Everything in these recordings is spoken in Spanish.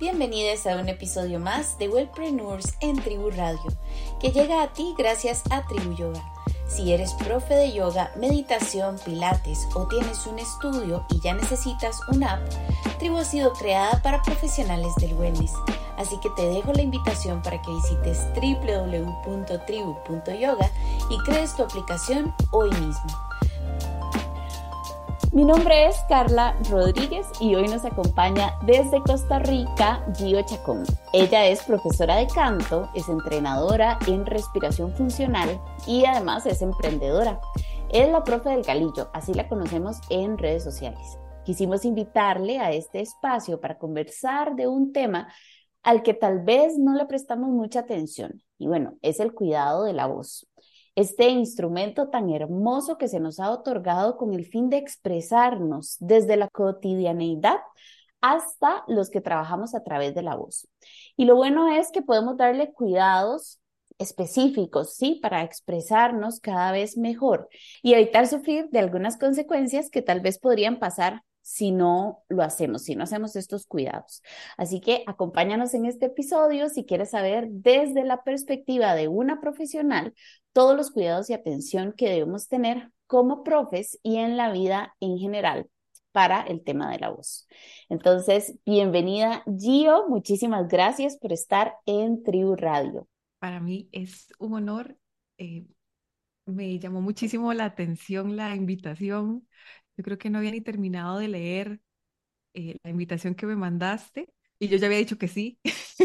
Bienvenidos a un episodio más de Wellpreneurs en Tribu Radio, que llega a ti gracias a Tribu Yoga. Si eres profe de yoga, meditación, pilates o tienes un estudio y ya necesitas una app, Tribu ha sido creada para profesionales del wellness. Así que te dejo la invitación para que visites www.tribu.yoga y crees tu aplicación hoy mismo. Mi nombre es Carla Rodríguez y hoy nos acompaña desde Costa Rica Gio Chacón. Ella es profesora de canto, es entrenadora en respiración funcional y además es emprendedora. Es la profe del galillo, así la conocemos en redes sociales. Quisimos invitarle a este espacio para conversar de un tema al que tal vez no le prestamos mucha atención y bueno, es el cuidado de la voz este instrumento tan hermoso que se nos ha otorgado con el fin de expresarnos desde la cotidianeidad hasta los que trabajamos a través de la voz. Y lo bueno es que podemos darle cuidados específicos, ¿sí? Para expresarnos cada vez mejor y evitar sufrir de algunas consecuencias que tal vez podrían pasar si no lo hacemos, si no hacemos estos cuidados. Así que acompáñanos en este episodio si quieres saber desde la perspectiva de una profesional todos los cuidados y atención que debemos tener como profes y en la vida en general para el tema de la voz. Entonces, bienvenida Gio, muchísimas gracias por estar en Tribu Radio. Para mí es un honor. Eh, me llamó muchísimo la atención la invitación. Yo creo que no había ni terminado de leer eh, la invitación que me mandaste y yo ya había dicho que sí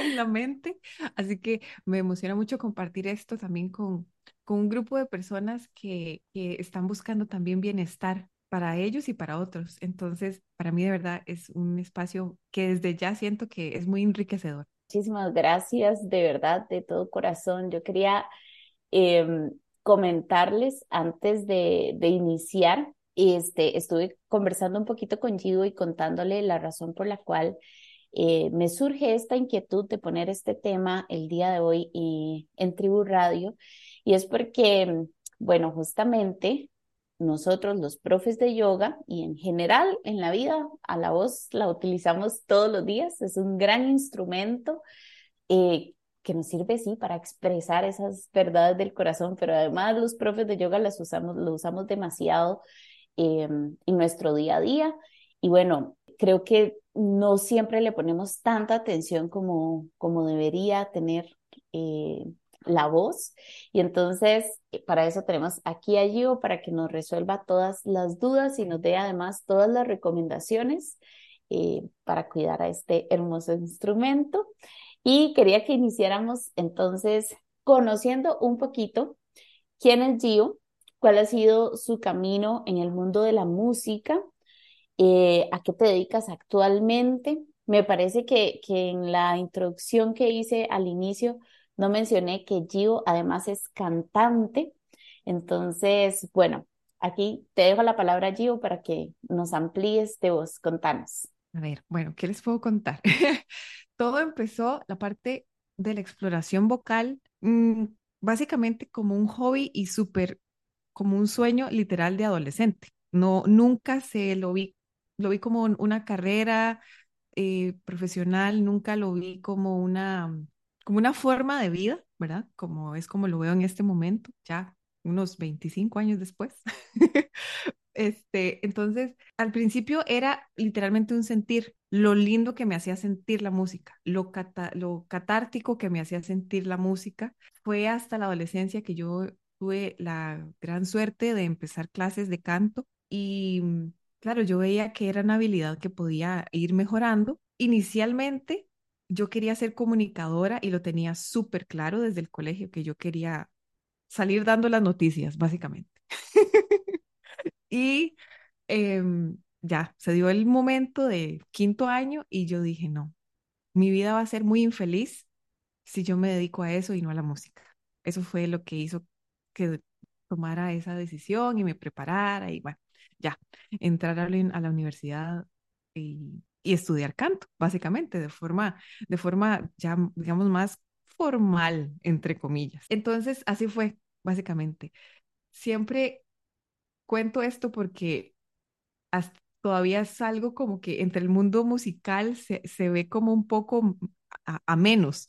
en la mente. Así que me emociona mucho compartir esto también con, con un grupo de personas que, que están buscando también bienestar para ellos y para otros. Entonces, para mí de verdad es un espacio que desde ya siento que es muy enriquecedor. Muchísimas gracias, de verdad, de todo corazón. Yo quería eh, comentarles antes de, de iniciar. Este, estuve conversando un poquito con Gido y contándole la razón por la cual eh, me surge esta inquietud de poner este tema el día de hoy en Tribu Radio. Y es porque, bueno, justamente nosotros los profes de yoga y en general en la vida a la voz la utilizamos todos los días. Es un gran instrumento eh, que nos sirve, sí, para expresar esas verdades del corazón, pero además los profes de yoga las usamos, lo usamos demasiado em, en nuestro día a día. Y bueno, creo que no siempre le ponemos tanta atención como, como debería tener eh, la voz. Y entonces, eh, para eso tenemos aquí a Gio para que nos resuelva todas las dudas y nos dé además todas las recomendaciones eh, para cuidar a este hermoso instrumento. Y quería que iniciáramos entonces conociendo un poquito quién es Gio, cuál ha sido su camino en el mundo de la música, eh, a qué te dedicas actualmente. Me parece que, que en la introducción que hice al inicio no mencioné que Gio además es cantante. Entonces, bueno, aquí te dejo la palabra Gio para que nos amplíes de vos. Contanos. A ver, bueno, ¿qué les puedo contar? todo empezó la parte de la exploración vocal, mm, básicamente como un hobby y súper como un sueño literal de adolescente. No, nunca se lo vi, lo vi como una carrera eh, profesional, nunca lo vi como una, como una forma de vida, ¿verdad? Como es como lo veo en este momento, ya unos 25 años después. Este, entonces, al principio era literalmente un sentir, lo lindo que me hacía sentir la música, lo, lo catártico que me hacía sentir la música. Fue hasta la adolescencia que yo tuve la gran suerte de empezar clases de canto y mm, claro, yo veía que era una habilidad que podía ir mejorando. Inicialmente yo quería ser comunicadora y lo tenía súper claro desde el colegio que yo quería salir dando las noticias, básicamente. Y em, ya, se dio el momento de quinto año y yo dije, no, mi vida va a ser muy infeliz si yo me dedico a eso y no a la música. Eso fue lo que hizo que tomara esa decisión y me preparara y bueno, ya, entrar a la, universidad y, y, estudiar canto, básicamente, de forma, de forma ya, digamos, más formal, entre comillas. Entonces, así fue, básicamente. Siempre cuento esto porque todavía es algo como que entre el mundo musical se, se ve como un poco a, a menos.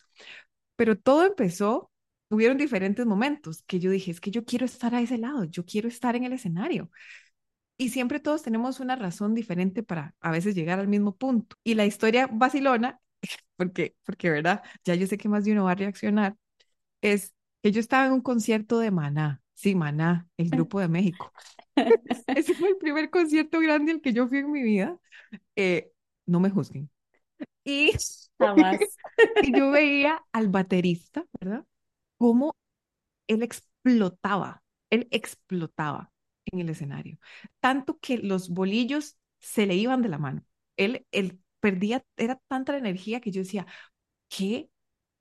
Pero todo empezó, hubieron diferentes momentos que yo dije, es que yo quiero estar a ese lado, yo quiero estar en el escenario. Y siempre todos tenemos una razón diferente para a veces llegar al mismo punto. Y la historia vacilona, porque, porque, ¿verdad? Ya yo sé que más de uno va a reaccionar, es que yo estaba en un concierto de Maná, sí, Maná, el grupo de México. Ese fue el primer concierto grande al que yo fui en mi vida. Eh, no me juzguen. Y, Jamás. y yo veía al baterista, ¿verdad? Cómo él explotaba, él explotaba en el escenario, tanto que los bolillos se le iban de la mano. Él, él perdía, era tanta la energía que yo decía, ¿qué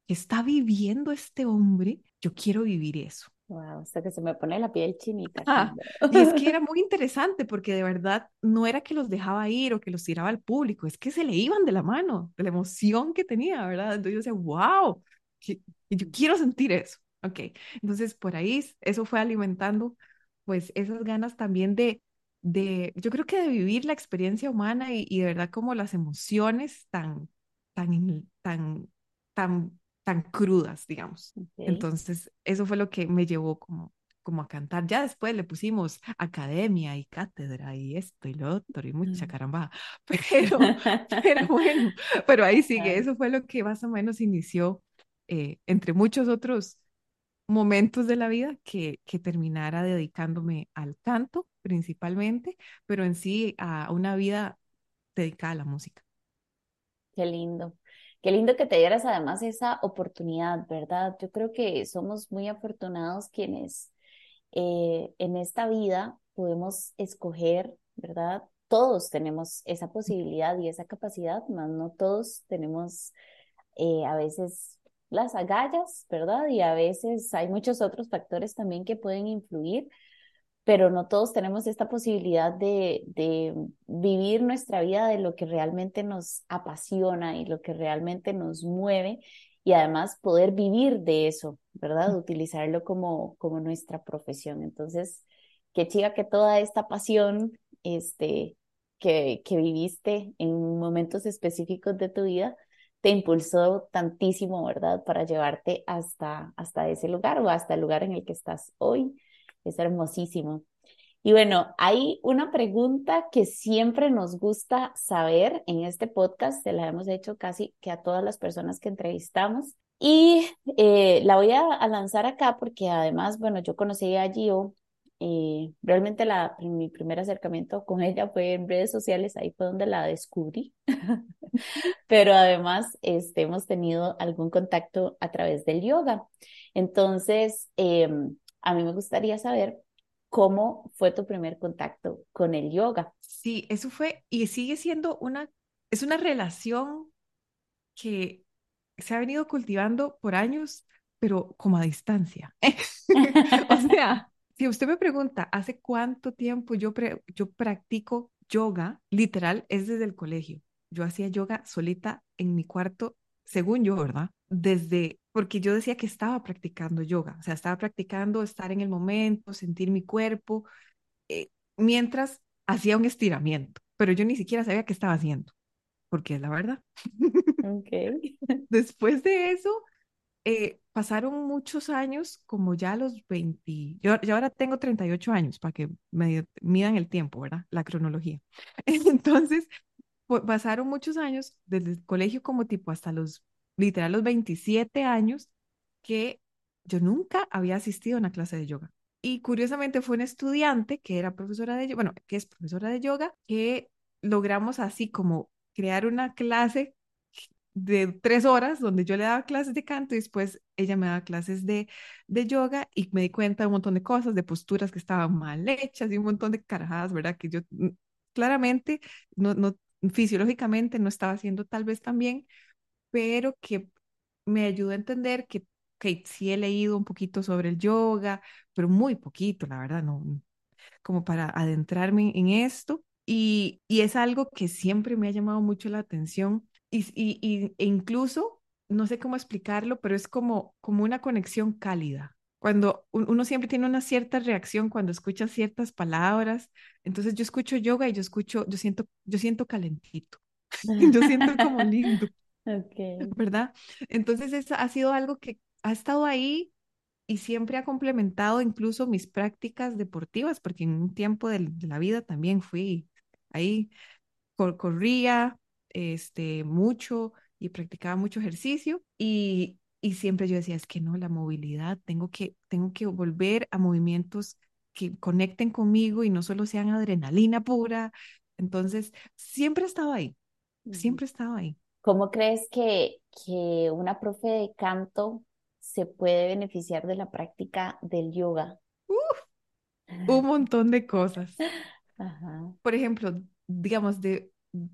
está viviendo este hombre? Yo quiero vivir eso. Wow, hasta que se me pone la piel chinita. Ah, y es que era muy interesante porque de verdad no era que los dejaba ir o que los tiraba al público, es que se le iban de la mano, de la emoción que tenía, ¿verdad? Entonces yo decía, wow, que, yo quiero sentir eso. Ok, entonces por ahí eso fue alimentando pues esas ganas también de, de yo creo que de vivir la experiencia humana y, y de verdad como las emociones tan, tan, tan, tan tan crudas, digamos. Okay. Entonces, eso fue lo que me llevó como, como a cantar. Ya después le pusimos academia y cátedra y esto y lo otro y mucha caramba. Pero, pero bueno, pero ahí sigue. Eso fue lo que más o menos inició, eh, entre muchos otros momentos de la vida, que, que terminara dedicándome al canto principalmente, pero en sí a una vida dedicada a la música. Qué lindo. Qué lindo que te dieras además esa oportunidad, ¿verdad? Yo creo que somos muy afortunados quienes eh, en esta vida podemos escoger, ¿verdad? Todos tenemos esa posibilidad y esa capacidad, más no todos tenemos eh, a veces las agallas, ¿verdad? Y a veces hay muchos otros factores también que pueden influir pero no todos tenemos esta posibilidad de, de, vivir nuestra vida de lo que realmente nos apasiona y lo que realmente nos mueve y además poder vivir de eso, ¿verdad? Utilizarlo como, como nuestra profesión. Entonces, qué chica que toda esta pasión este, que, que viviste en momentos específicos de tu vida te impulsó tantísimo, ¿verdad? Para llevarte hasta, hasta ese lugar o hasta el lugar en el que estás hoy es hermosísimo. Y bueno, hay una pregunta que siempre nos gusta saber en este podcast, se la hemos hecho casi que a todas las personas que entrevistamos. Y eh, la voy a, lanzar acá porque además, bueno, yo conocí a Gio, eh, realmente la, mi primer acercamiento con ella fue en redes sociales, ahí fue donde la descubrí. Pero además este, hemos tenido algún contacto a través del yoga. Entonces, eh, a mí me gustaría saber cómo fue tu primer contacto con el yoga. Sí, eso fue y sigue siendo una, es una relación que se ha venido cultivando por años, pero como a distancia. o sea, si usted me pregunta, ¿hace cuánto tiempo yo, yo practico yoga? Literal, es desde el colegio. Yo hacía yoga solita en mi cuarto, según yo, ¿verdad? Desde porque yo decía que estaba practicando yoga, o sea, estaba practicando estar en el momento, sentir mi cuerpo, eh, mientras hacía un estiramiento, pero yo ni siquiera sabía qué estaba haciendo, porque es la verdad. Okay. Después de eso, eh, pasaron muchos años, como ya a los 20, yo, yo ahora tengo 38 años, para que me midan el tiempo, ¿verdad? La cronología. Entonces, pasaron muchos años, desde el colegio como tipo hasta los literal los 27 años que yo nunca había asistido a una clase de yoga. Y curiosamente fue un estudiante que era profesora de yoga, bueno, que es profesora de yoga, que logramos así como crear una clase de tres horas donde yo le daba clases de canto y después ella me daba clases de, de yoga y me di cuenta de un montón de cosas, de posturas que estaban mal hechas y un montón de carajadas, ¿verdad? Que yo claramente, no, no, fisiológicamente no estaba haciendo tal vez tan bien, pero que me ayudó a entender que, que sí he leído un poquito sobre el yoga, pero muy poquito, la verdad, no, como para adentrarme en esto. Y, y es algo que siempre me ha llamado mucho la atención y, y, e incluso, no sé cómo explicarlo, pero es como, como una conexión cálida. Cuando uno siempre tiene una cierta reacción cuando escucha ciertas palabras. Entonces yo escucho yoga y yo escucho, yo siento, yo siento calentito, yo siento como lindo, Okay. ¿verdad? Entonces eso ha sido algo que ha estado ahí y siempre ha complementado incluso mis prácticas deportivas, porque en un tiempo de, la vida también fui ahí, cor- corría este, mucho y practicaba mucho ejercicio y, y siempre yo decía, es que no, la movilidad, tengo que, tengo que volver a movimientos que conecten conmigo y no solo sean adrenalina pura. Entonces, siempre he estado ahí, siempre he estado ahí. ¿Cómo crees que, que una profe de canto se puede beneficiar de la práctica del yoga? Un montón de cosas. Ajá. por ejemplo, digamos, de,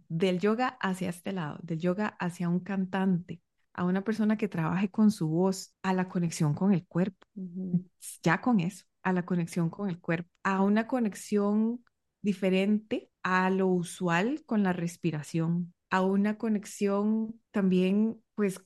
del yoga hacia este lado, del yoga hacia un cantante, a una persona que trabaje con su voz, a la conexión con el cuerpo, ya con eso, a la conexión con el cuerpo, a una conexión diferente a lo usual con la respiración, a una conexión también, pues,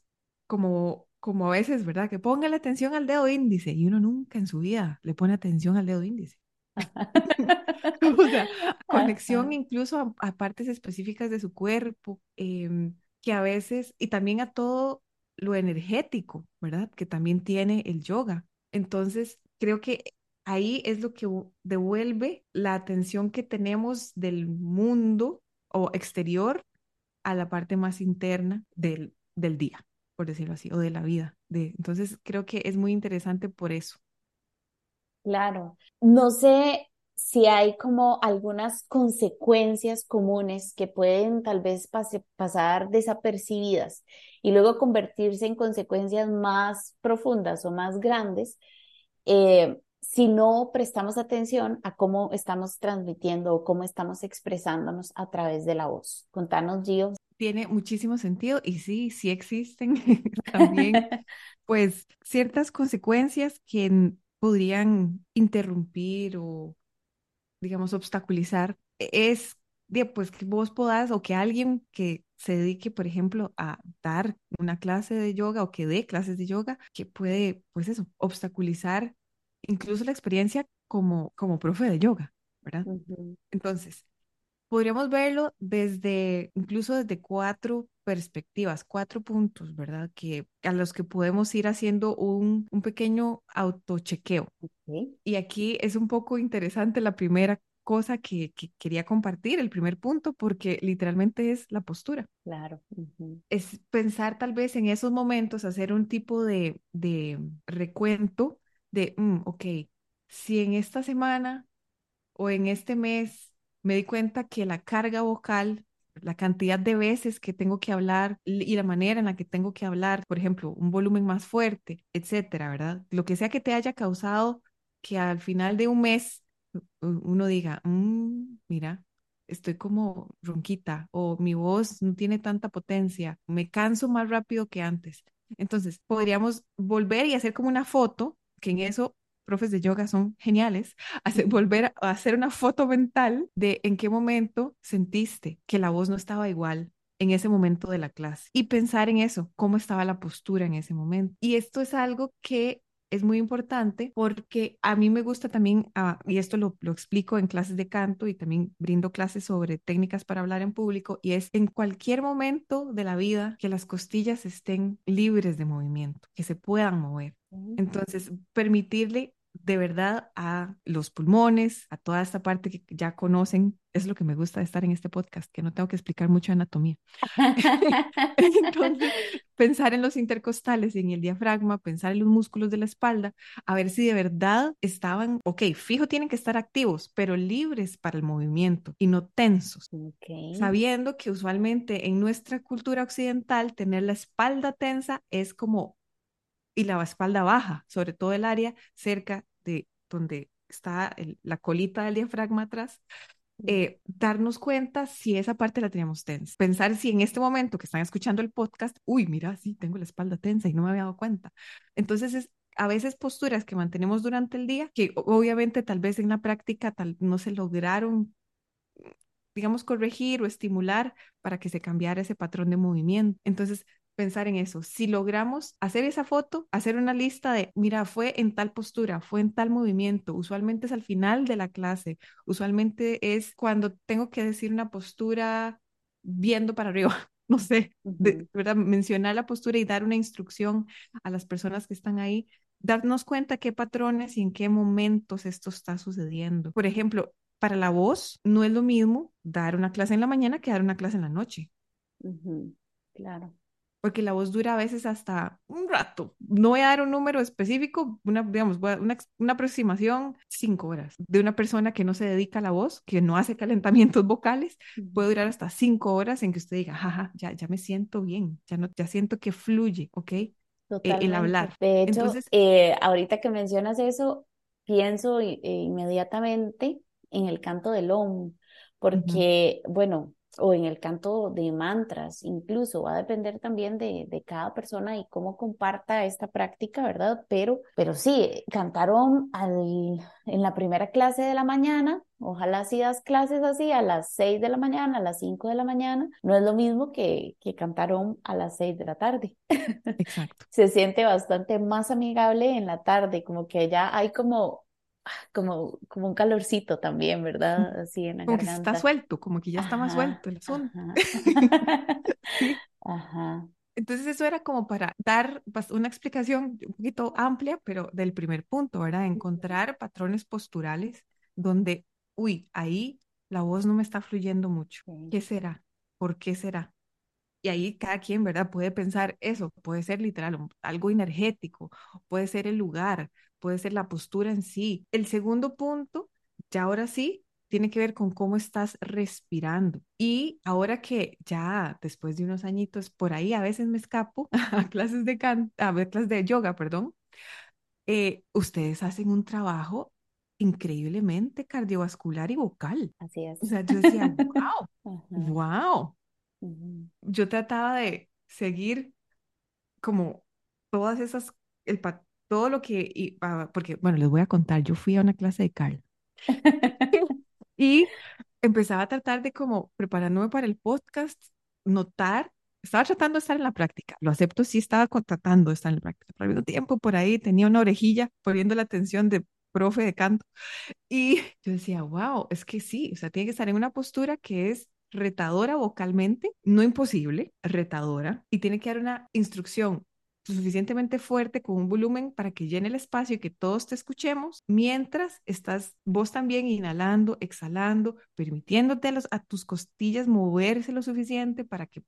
como, como a veces, ¿verdad? Que ponga la atención al dedo índice y uno nunca en su vida le pone atención al dedo índice. O sea, conexión incluso a, a partes específicas de su cuerpo, em, que a veces, y también a todo lo energético, ¿verdad? Que también tiene el yoga. Entonces, creo que ahí es lo que devuelve la atención que tenemos del mundo o exterior a la parte más interna del, del día, por decirlo así, o de la vida. De, entonces, creo que es muy interesante por eso. Claro. No sé si hay como algunas consecuencias comunes que pueden tal vez pase- pasar desapercibidas y luego convertirse en consecuencias más profundas o más grandes eh, si no prestamos atención a cómo estamos transmitiendo o cómo estamos expresándonos a través de la voz. Contanos, Gio. Tiene muchísimo sentido y sí, sí existen también, pues, ciertas consecuencias que podrían interrumpir o, digamos, obstaculizar. E- Es, de, pues, que vos podás o que alguien que se dedique, por ejemplo, a dar una clase de yoga o que dé clases de yoga, que puede, pues eso, obstaculizar incluso la experiencia como, como profe de yoga, ¿verdad? Entonces, Podríamos verlo desde, incluso desde cuatro perspectivas, cuatro puntos, ¿verdad? Que a los que podemos ir haciendo un, un pequeño autochequeo. ok, Y aquí es un poco interesante la primera cosa que, que quería compartir, el primer punto, porque literalmente es la postura. claro. Es pensar tal vez en esos momentos, hacer un tipo de, de recuento de, mm, ok, si en esta semana o en este mes me di cuenta que la carga vocal, la cantidad de veces que tengo que hablar y la manera en la que tengo que hablar, por ejemplo, un volumen más fuerte, etcétera, ¿verdad? Lo que sea que te haya causado que al final de un mes uno diga, "Mm, mira, estoy como ronquita o mi voz no tiene tanta potencia, me canso más rápido que antes. Entonces, podríamos volver y hacer como una foto, que en eso profes de yoga son geniales, hacer, volver a hacer una foto mental de en qué momento sentiste que la voz no estaba igual en ese momento de la clase y pensar en eso, cómo estaba la postura en ese momento. Y esto es algo que es muy importante porque a mí me gusta también, ah, y esto lo, lo explico en clases de canto y también brindo clases sobre técnicas para hablar en público, y es en cualquier momento de la vida que las costillas estén libres de movimiento, que se puedan mover. Ok. Entonces, permitirle de verdad a los pulmones, a toda esta parte que ya conocen, es lo que me gusta de estar en este podcast, que no tengo que explicar mucho anatomía. Entonces, pensar en los intercostales y en el diafragma, pensar en los músculos de la espalda, a ver si de verdad estaban, ok, fijo, tienen que estar activos, pero libres para el movimiento y no tensos sabiendo que usualmente en nuestra cultura occidental tener la espalda tensa es como y la espalda baja, sobre todo el área cerca de donde está el- la colita del diafragma atrás, eh, darnos cuenta si esa parte la teníamos tensa. Pensar si en este momento que están escuchando el podcast, uy, mira, sí, tengo la espalda tensa y no me había dado cuenta. Entonces es a veces posturas que mantenemos durante el día, que obviamente tal vez en la práctica tal, no se lograron digamos, corregir o estimular para que se cambiara ese patrón de movimiento. Entonces, pensar en eso. Si logramos hacer esa foto, hacer una lista de, mira, fue en tal postura, fue en tal movimiento, usualmente es al final de la clase, usualmente es cuando tengo que decir una postura viendo para arriba, no sé, de, ¿verdad? Mencionar la postura y dar una instrucción a las personas que están ahí, darnos cuenta qué patrones y en qué momentos esto está sucediendo. Por ejemplo, para la voz no es lo mismo dar una clase en la mañana que dar una clase en la noche. Claro porque la voz dura a veces hasta un rato. No voy a dar un número específico, una, digamos, una, una aproximación, cinco horas. De una persona que no se dedica a la voz, que no hace calentamientos vocales, puede durar hasta cinco horas en que usted diga, jaja, ya, ya me siento bien, ya, no, ya siento que fluye, ¿ok? E, el hablar. De hecho, Entonces, eh, ahorita que mencionas eso, pienso inmediatamente en el canto del OM, porque, bueno, o en el canto de mantras, incluso va a depender también de, de, cada persona y cómo comparta esta práctica, ¿verdad? Pero, pero sí, cantaron al, en la primera clase de la mañana, ojalá si das clases así a las 6 de la mañana, a las 5 de la mañana, no es lo mismo que, que cantaron a las 6 de la tarde. Exacto. Se siente bastante más amigable en la tarde, como que ya hay como como, como un calorcito también, ¿verdad? Así en la como que está suelto, como que ya está más suelto el asunto. Ajá. Entonces eso era como para dar una explicación un poquito amplia, pero del primer punto, ¿verdad? Encontrar patrones posturales donde, uy, ahí la voz no me está fluyendo mucho. ¿Qué será? ¿Por qué será? Y ahí cada quien, ¿verdad? Puede pensar eso, puede ser literal, algo energético, puede ser el lugar, puede ser la postura en sí. El segundo punto, ya ahora sí, tiene que ver con cómo estás respirando. Y ahora que ya después de unos añitos por ahí a veces me escapo a clases de can a clases de yoga, perdón, eh, ustedes hacen un trabajo increíblemente cardiovascular y vocal. Así es. O sea, yo decía, wow, wow. Yo trataba de seguir como todas esas, el, todo lo que, porque, bueno, les voy a contar, yo fui a una clase de Carl. Y empezaba a tratar de como preparándome para el podcast, notar, estaba tratando de estar en la práctica, lo acepto, sí estaba tratando de estar en la práctica, pero mismo tiempo por ahí tenía una orejilla poniendo la atención de profe de canto. Y yo decía, wow, es que sí, o sea, tiene que estar en una postura que es retadora vocalmente, no imposible, retadora, y tiene que dar una instrucción suficientemente fuerte con un volumen para que llene el espacio y que todos te escuchemos, mientras estás vos también inhalando, exhalando, permitiéndote a, tus costillas moverse lo suficiente para que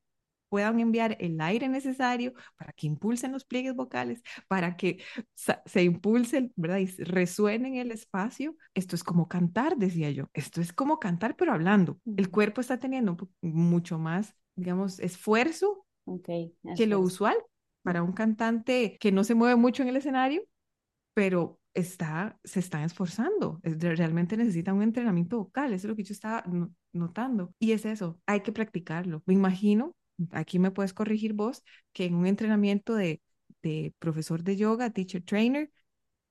puedan enviar el aire necesario para que impulsen los pliegues vocales, para que se impulse, ¿verdad? Y resuene en el espacio. Esto es como cantar, decía yo. Esto es como cantar, pero hablando. El cuerpo está teniendo mucho más, digamos, esfuerzo que lo usual para un cantante que no se mueve mucho en el escenario, pero está, se está esforzando. realmente necesita un entrenamiento vocal. Eso es lo que yo estaba notando. Y es eso, hay que practicarlo. Me imagino aquí me puedes corregir vos, que en un entrenamiento de, de profesor de yoga, teacher trainer,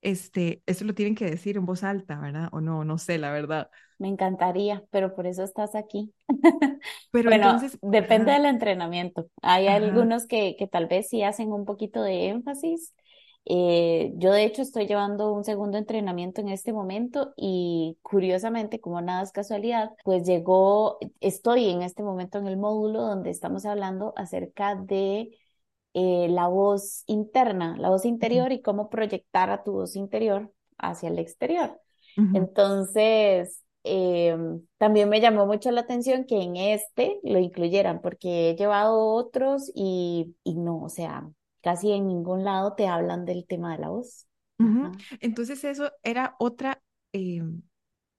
este, eso lo tienen que decir en voz alta, ¿verdad? O no, no sé, la verdad. Me encantaría, pero por eso estás aquí. Pero bueno, entonces, depende del entrenamiento. Hay algunos que, que tal vez sí hacen un poquito de énfasis eh, yo de hecho estoy llevando un segundo entrenamiento en este momento y curiosamente, como nada es casualidad, pues llegó, estoy en este momento en el módulo donde estamos hablando acerca de eh, la voz interna, la voz interior y cómo proyectar a tu voz interior hacia el exterior. Entonces, em, también me llamó mucho la atención que en este lo incluyeran, porque he llevado otros y, y no, o sea, casi en ningún lado te hablan del tema de la voz. Entonces eso era otra eh,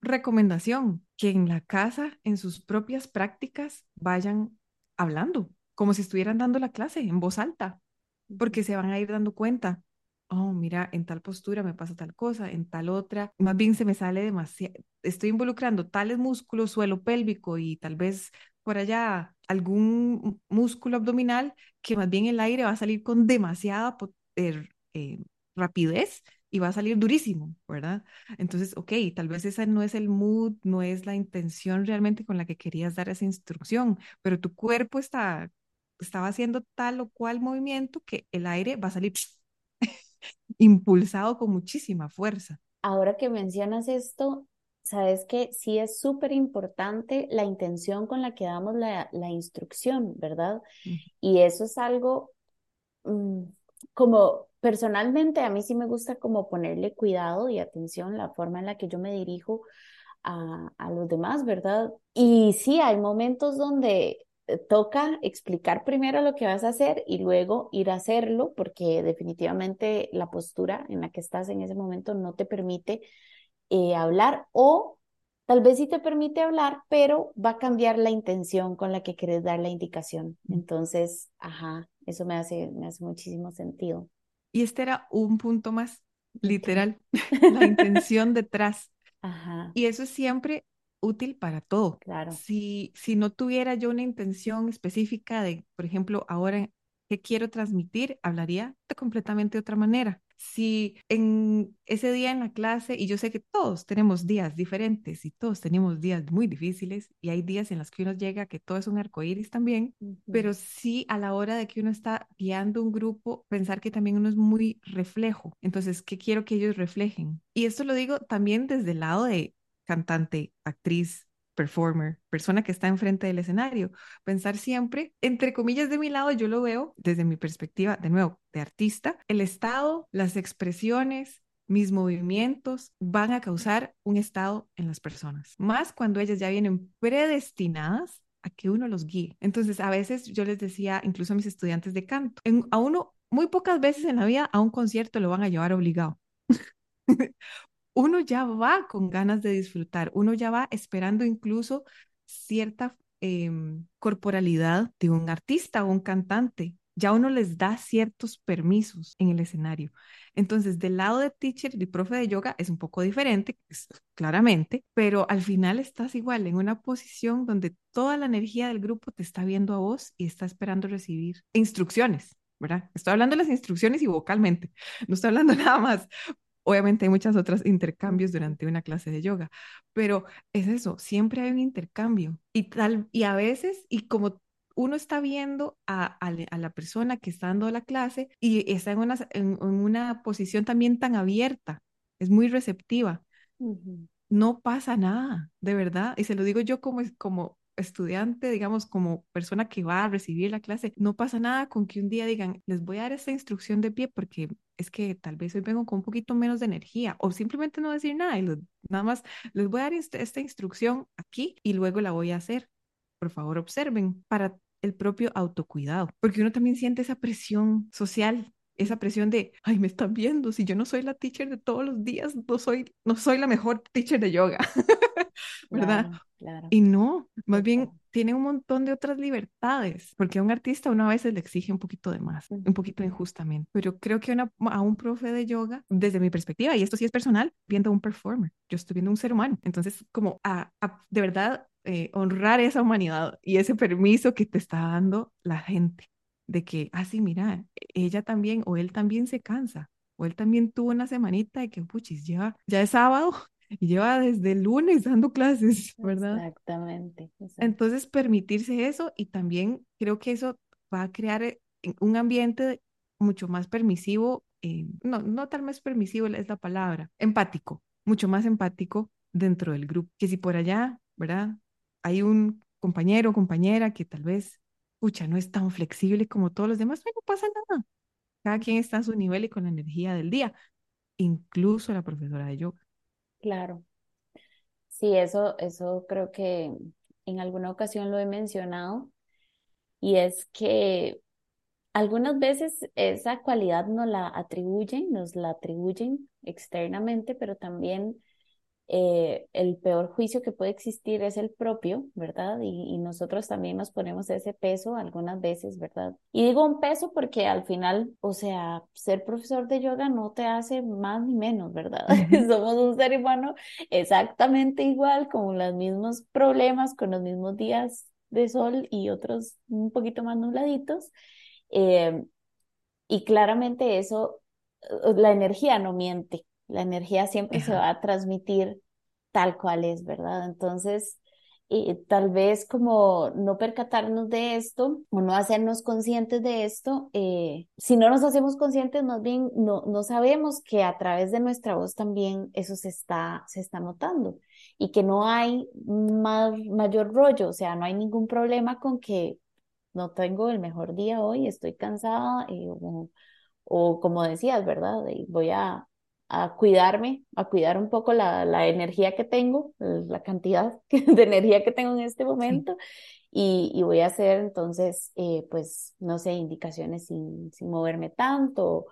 recomendación, que en la casa, en sus propias prácticas, vayan hablando, como si estuvieran dando la clase en voz alta, porque se van a ir dando cuenta. Oh, mira, en tal postura me pasa tal cosa, en tal otra, más bien se me sale demasiado, estoy involucrando tales músculos, suelo pélvico y tal vez por allá algún músculo abdominal que más bien el aire va a salir con demasiada er, eh, rapidez y va a salir durísimo, ¿verdad? Entonces, ok, tal vez ese no es el mood, no es la intención realmente con la que querías dar esa instrucción, pero tu cuerpo está estaba haciendo tal o cual movimiento que el aire va a salir impulsado con muchísima fuerza. Ahora que mencionas esto, sabes que sí es súper importante la intención con la que damos la, la instrucción, ¿verdad? Y eso es algo mm, como personalmente a mí sí me gusta como ponerle cuidado y atención la forma en la que yo me dirijo a, a los demás, ¿verdad? Y sí, hay momentos donde toca explicar primero lo que vas a hacer y luego ir a hacerlo, porque definitivamente la postura en la que estás en ese momento no te permite eh, hablar o tal vez sí te permite hablar, pero va a cambiar la intención con la que quieres dar la indicación. Entonces, ajá, eso me hace, me hace muchísimo sentido. Y este era un punto más, literal, la intención detrás. Ajá. Y eso es siempre útil para todo. Claro. Si, si no tuviera yo una intención específica de, por ejemplo, ahora qué quiero transmitir, hablaría de completamente otra manera. Si en ese día en la clase, y yo sé que todos tenemos días diferentes y todos tenemos días muy difíciles, y hay días en los que uno llega que todo es un arco iris también, pero sí a la hora de que uno está guiando un grupo, pensar que también uno es muy reflejo. Entonces, ¿qué quiero que ellos reflejen? Y esto lo digo también desde el lado de cantante, actriz, performer, persona que está enfrente del escenario. Pensar siempre, entre comillas, de mi lado, yo lo veo desde mi perspectiva, de nuevo, de artista, el estado, las expresiones, mis movimientos van a causar un estado en las personas, más cuando ellas ya vienen predestinadas a que uno los guíe. Entonces, a veces yo les decía, incluso a mis estudiantes de canto, a uno muy pocas veces en la vida a un concierto lo van a llevar obligado. uno ya va con ganas de disfrutar, uno ya va esperando incluso cierta em, corporalidad de un artista o un cantante. Ya uno les da ciertos permisos en el escenario. Entonces, del lado de teacher y profe de yoga es un poco diferente, claramente, pero al final estás igual en una posición donde toda la energía del grupo te está viendo a vos y está esperando recibir instrucciones. ¿verdad? Estoy hablando de las instrucciones y vocalmente, no estoy hablando nada más, Obviamente hay muchas otras intercambios durante una clase de yoga, pero es eso, siempre hay un intercambio y tal, y a veces, y como uno está viendo a, a, la persona que está dando la clase y está en una, en, una posición también tan abierta, es muy receptiva. No pasa nada, de verdad. Y se lo digo yo como, como estudiante, digamos, como persona que va a recibir la clase, no pasa nada con que un día digan, les voy a dar esta instrucción de pie porque es que tal vez hoy vengo con un poquito menos de energía o simplemente no decir nada y nada más les voy a dar esta instrucción aquí y luego la voy a hacer. Por favor, observen para el propio autocuidado, porque uno también siente esa presión social esa presión de, ay, me están viendo, si yo no soy la teacher de todos los días, no soy, no soy la mejor teacher de yoga, ¿verdad? Y no, más bien tiene un montón de otras libertades, porque a un artista uno a veces le exige un poquito de más, un poquito injustamente, pero creo que a un profe de yoga, desde mi perspectiva, y esto sí es personal, viendo a un performer, yo estoy viendo un ser humano, entonces como a, de verdad eh, honrar esa humanidad y ese permiso que te está dando la gente de que, ah, sí, mira, ella también o él también se cansa, o él también tuvo una semanita de que, puchis, ya, ya es sábado y lleva desde el lunes dando clases, ¿verdad? Exactamente, Entonces, permitirse eso y también creo que eso va a crear eh, un ambiente mucho más permisivo, eh, no, no tal vez permisivo es la palabra, empático, mucho más empático dentro del grupo, que si por allá, ¿verdad? Hay un compañero o compañera que tal vez pucha, no es tan flexible como todos los demás, no pasa nada. Cada quien está a su nivel y con la energía del día, incluso la profesora de yoga. Claro. Sí, eso, eso creo que en alguna ocasión lo he mencionado y es que algunas veces esa cualidad nos la atribuyen, nos la atribuyen externamente, pero también eh, el peor juicio que puede existir es el propio, ¿verdad? Y, nosotros también nos ponemos ese peso algunas veces, ¿verdad? Y digo un peso porque al final, o sea, ser profesor de yoga no te hace más ni menos, ¿verdad? Somos un ser humano exactamente igual, con los mismos problemas, con los mismos días de sol y otros un poquito más nubladitos. Eh, y claramente eso, la energía no miente, la energía siempre se va a transmitir tal cual es, ¿verdad? Entonces, eh, tal vez como no percatarnos de esto o no hacernos conscientes de esto. Eh, si no nos hacemos conscientes, más bien no, no sabemos que a través de nuestra voz también eso se está, se está notando y que no hay más, mayor rollo, o sea, no hay ningún problema con que no tengo el mejor día hoy, estoy cansada eh, o, o, como decías, ¿verdad? voy a, a cuidarme, a cuidar un poco la, la, energía que tengo, la cantidad de energía que tengo en este momento. Y, y, voy a hacer entonces, eh, pues, no sé, indicaciones sin, sin moverme tanto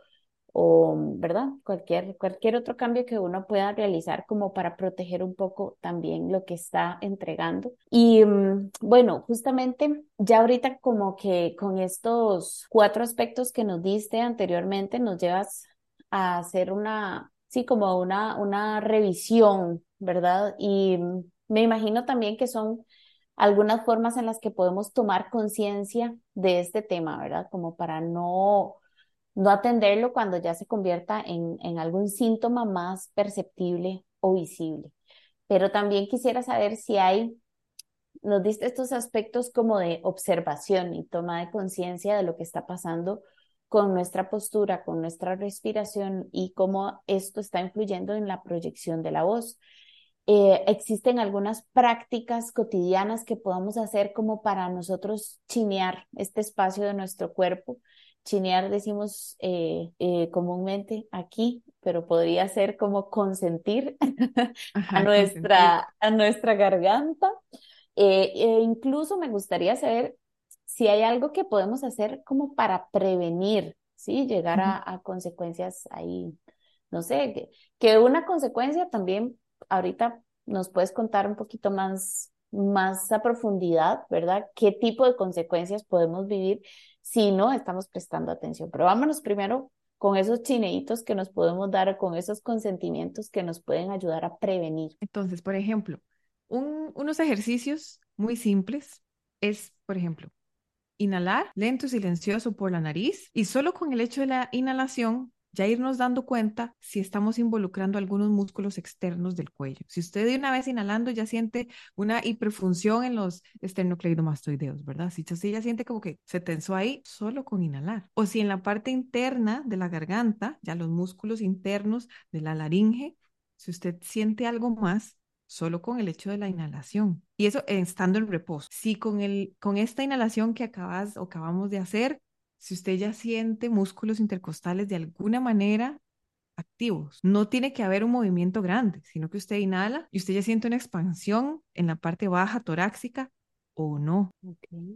o, ¿verdad? Cualquier, cualquier otro cambio que uno pueda realizar como para proteger un poco también lo que está entregando. Y mm, bueno, justamente ya ahorita como que con estos cuatro aspectos que nos diste anteriormente, nos llevas a hacer una, sí, como una, una revisión, ¿verdad? Y me imagino también que son algunas formas en las que podemos tomar conciencia de este tema, ¿verdad? Como para no no atenderlo cuando ya se convierta en, en algún síntoma más perceptible o visible. Pero también quisiera saber si hay, nos diste estos aspectos como de observación y toma de conciencia de lo que está pasando con nuestra postura, con nuestra respiración y cómo esto está influyendo en la proyección de la voz. Eh, existen algunas prácticas cotidianas que podamos hacer como para nosotros chinear este espacio de nuestro cuerpo chinear decimos eh, eh, comúnmente aquí, pero podría ser como consentir a, nuestra, a nuestra garganta. E incluso me gustaría saber si hay algo que podemos hacer como para prevenir, ¿sí? Llegar a, a, consecuencias ahí, no sé, que, que una consecuencia también, ahorita nos puedes contar un poquito más más a profundidad, ¿verdad? ¿Qué tipo de consecuencias podemos vivir si no estamos prestando atención? Pero vámonos primero con esos chineitos que nos podemos dar, con esos consentimientos que nos pueden ayudar a prevenir. Entonces, por ejemplo, unos ejercicios muy simples es, por ejemplo, inhalar lento y silencioso por la nariz y solo con el hecho de la inhalación ya irnos dando cuenta si estamos involucrando algunos músculos externos del cuello. Si usted de una vez inhalando ya siente una hiperfunción en los esternocleidomastoideos, ¿verdad? Si usted ya siente como que se tensó ahí solo con inhalar. O si en la parte interna de la garganta, ya los músculos internos de la laringe, si usted siente algo más, solo con el hecho de la inhalación. Y eso estando en reposo. Si con, el, con esta inhalación que acabas o acabamos de hacer, si usted ya siente músculos intercostales de alguna manera activos, no tiene que haber un movimiento grande, sino que usted inhala y usted ya siente una expansión en la parte baja torácica o no.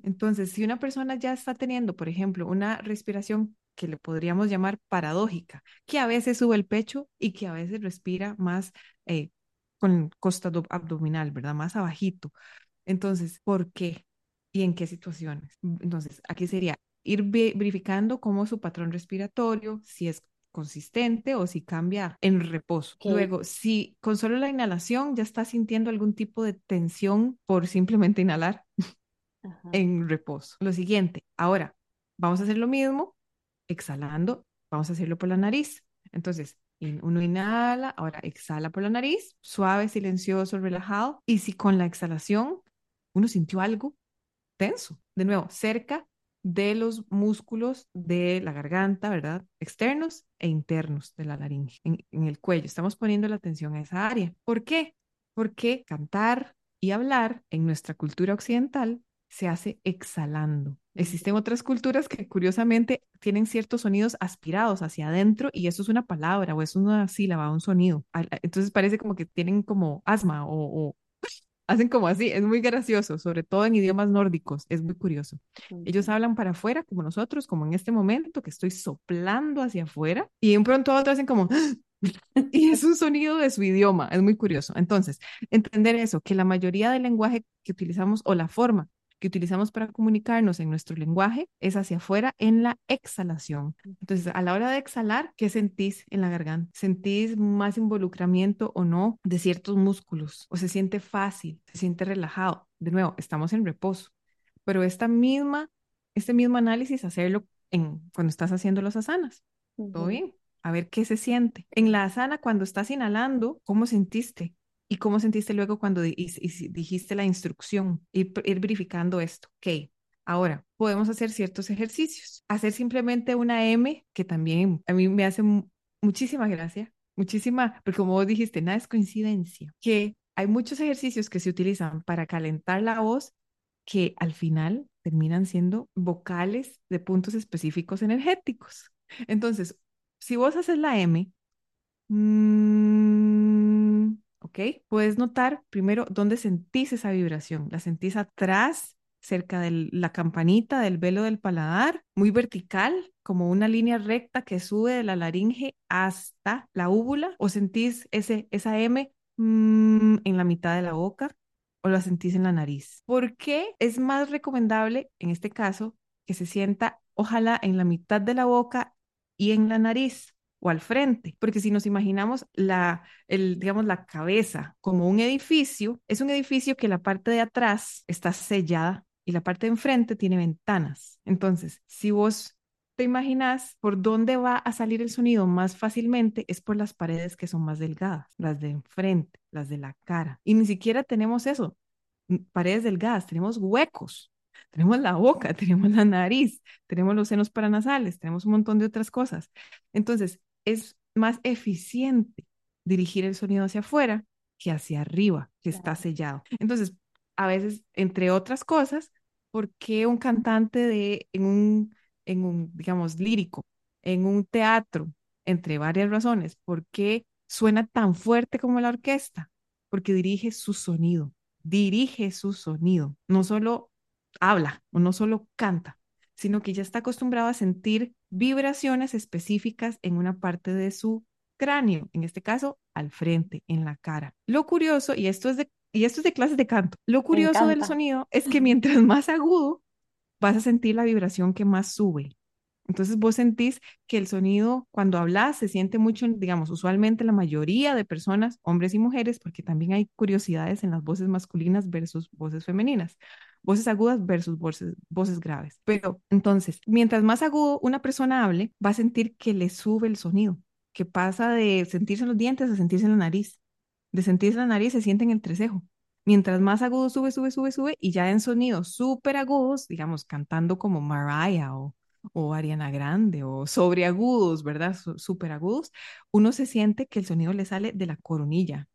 Entonces, si una persona ya está teniendo, por ejemplo, una respiración que le podríamos llamar paradójica, que a veces sube el pecho y que a veces respira más eh, con costa abdominal, ¿verdad? Más abajito. Entonces, ¿por qué? ¿Y en qué situaciones? Entonces, aquí sería ir verificando cómo su patrón respiratorio, si es consistente o si cambia en reposo. Luego, si con solo la inhalación ya está sintiendo algún tipo de tensión por simplemente inhalar en reposo. Lo siguiente, ahora vamos a hacer lo mismo exhalando, vamos a hacerlo por la nariz. Entonces, uno inhala, ahora exhala por la nariz, suave, silencioso, relajado. Y si con la exhalación uno sintió algo tenso, de nuevo, cerca de los músculos de la garganta, ¿verdad? Externos e internos de la laringe, en, el cuello. Estamos poniendo la atención a esa área. ¿Por qué? Porque cantar y hablar en nuestra cultura occidental se hace exhalando. Existen otras culturas que curiosamente tienen ciertos sonidos aspirados hacia adentro y eso es una palabra o es una sílaba, un sonido. Entonces parece como que tienen como asma o, hacen como así, es muy gracioso, sobre todo en idiomas nórdicos, es muy curioso. Ellos hablan para afuera, como nosotros, como en este momento que estoy soplando hacia afuera, y de pronto otros hacen como, y es un sonido de su idioma, es muy curioso. Entonces, entender eso, que la mayoría del lenguaje que utilizamos o la forma que utilizamos para comunicarnos en nuestro lenguaje es hacia afuera en la exhalación. Entonces, a la hora de exhalar, ¿qué sentís en la garganta? ¿Sentís más involucramiento o no de ciertos músculos? ¿O se siente fácil? ¿Se siente relajado? De nuevo, estamos en reposo. Pero esta misma, este mismo análisis, hacerlo en, cuando estás haciendo las asanas. ¿Todo bien? A ver qué se siente. En la asana, cuando estás inhalando, ¿cómo sentiste? ¿Y cómo sentiste luego cuando dijiste la instrucción? Ir, ir verificando esto. Ok, ahora podemos hacer ciertos ejercicios. Hacer simplemente una M, que también a mí me hace muchísima gracia, muchísima, porque como vos dijiste, nada es coincidencia, que hay muchos ejercicios que se utilizan para calentar la voz que al final terminan siendo vocales de puntos específicos energéticos. Entonces, si vos haces la M, mmm, ¿ok? Puedes notar primero dónde sentís esa vibración. ¿La sentís atrás, cerca de la campanita del velo del paladar, muy vertical, como una línea recta que sube de la laringe hasta la úvula? ¿O sentís ese, esa M mm, en la mitad de la boca? ¿O la sentís en la nariz? ¿Por qué es más recomendable, en este caso, que se sienta ojalá en la mitad de la boca y en la nariz? O al frente, porque si nos imaginamos la, el, digamos, la cabeza como un edificio, es un edificio que la parte de atrás está sellada y la parte de enfrente tiene ventanas. Entonces, si vos te imaginas por dónde va a salir el sonido más fácilmente, es por las paredes que son más delgadas, las de enfrente, las de la cara. Y ni siquiera tenemos eso, paredes delgadas, tenemos huecos. Tenemos la boca, tenemos la nariz, tenemos los senos paranasales, tenemos un montón de otras cosas. Entonces, es más eficiente dirigir el sonido hacia afuera que hacia arriba, que está sellado. Entonces, a veces, entre otras cosas, ¿por qué un cantante de, en un, en un, digamos, lírico, en un teatro, entre varias razones, ¿por qué suena tan fuerte como la orquesta? Porque dirige su sonido, dirige su sonido, no solo habla o no solo canta, sino que ya está acostumbrado a sentir vibraciones específicas en una parte de su cráneo, en este caso al frente, en la cara. Lo curioso, y esto es de, y esto es de clases de canto, lo curioso del sonido es que mientras más agudo, vas a sentir la vibración que más sube. Entonces vos sentís que el sonido cuando hablas se siente mucho, digamos, usualmente la mayoría de personas, hombres y mujeres, porque también hay curiosidades en las voces masculinas versus voces femeninas, voces agudas versus voces, voces graves. Pero entonces, mientras más agudo una persona hable, va a sentir que le sube el sonido, que pasa de sentirse en los dientes a sentirse en la nariz. De sentirse en la nariz se siente en el trecejo. Mientras más agudo sube, sube, sube, sube, y ya en sonidos súper agudos, digamos, cantando como Mariah o o Ariana Grande o sobreagudos, ¿verdad? Súper agudos, uno se siente que el sonido le sale de la coronilla.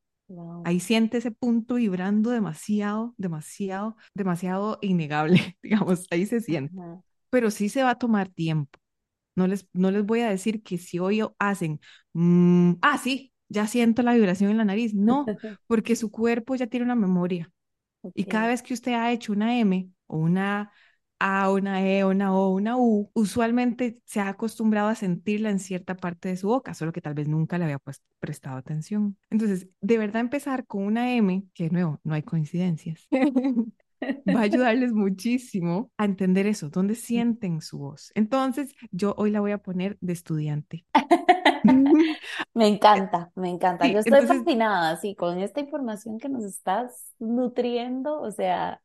Ahí siente ese punto vibrando demasiado, demasiado, demasiado innegable, digamos, ahí se siente. Pero sí se va a tomar tiempo. No les, no les voy a decir que si hoy hacen, mm, ah, sí, ya siento la vibración en la nariz. No, porque su cuerpo ya tiene una memoria. Y cada vez que usted ha hecho una M o una a, una E, una O, una U, usualmente se ha acostumbrado a sentirla en cierta parte de su boca, solo que tal vez nunca le había prestado atención. Entonces, de verdad empezar con una M, que de nuevo, no hay coincidencias, va a ayudarles muchísimo a entender eso, dónde sienten su voz. Entonces, yo hoy la voy a poner de estudiante. me encanta, me encanta. yo estoy fascinada, sí, con esta información que nos estás nutriendo, o sea,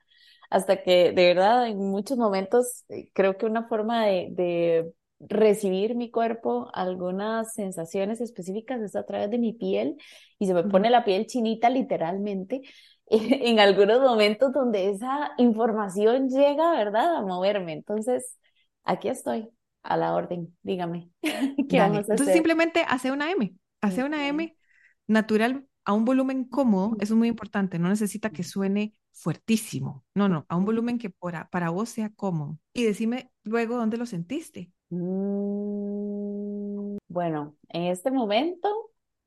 hasta que de verdad en muchos momentos eh, creo que una forma de, recibir mi cuerpo algunas sensaciones específicas es a través de mi piel y se me pone la piel chinita literalmente en algunos momentos donde esa información llega, ¿verdad? A moverme. Entonces, aquí estoy, a la orden, dígame. ¿Qué vamos a Entonces, simplemente hace una M, hace una M natural a un volumen cómodo, eso es muy importante, no necesita que suene fuertísimo, no, no, a un volumen que para, para vos sea cómodo. Y decime luego dónde lo sentiste. Mm, bueno, en este momento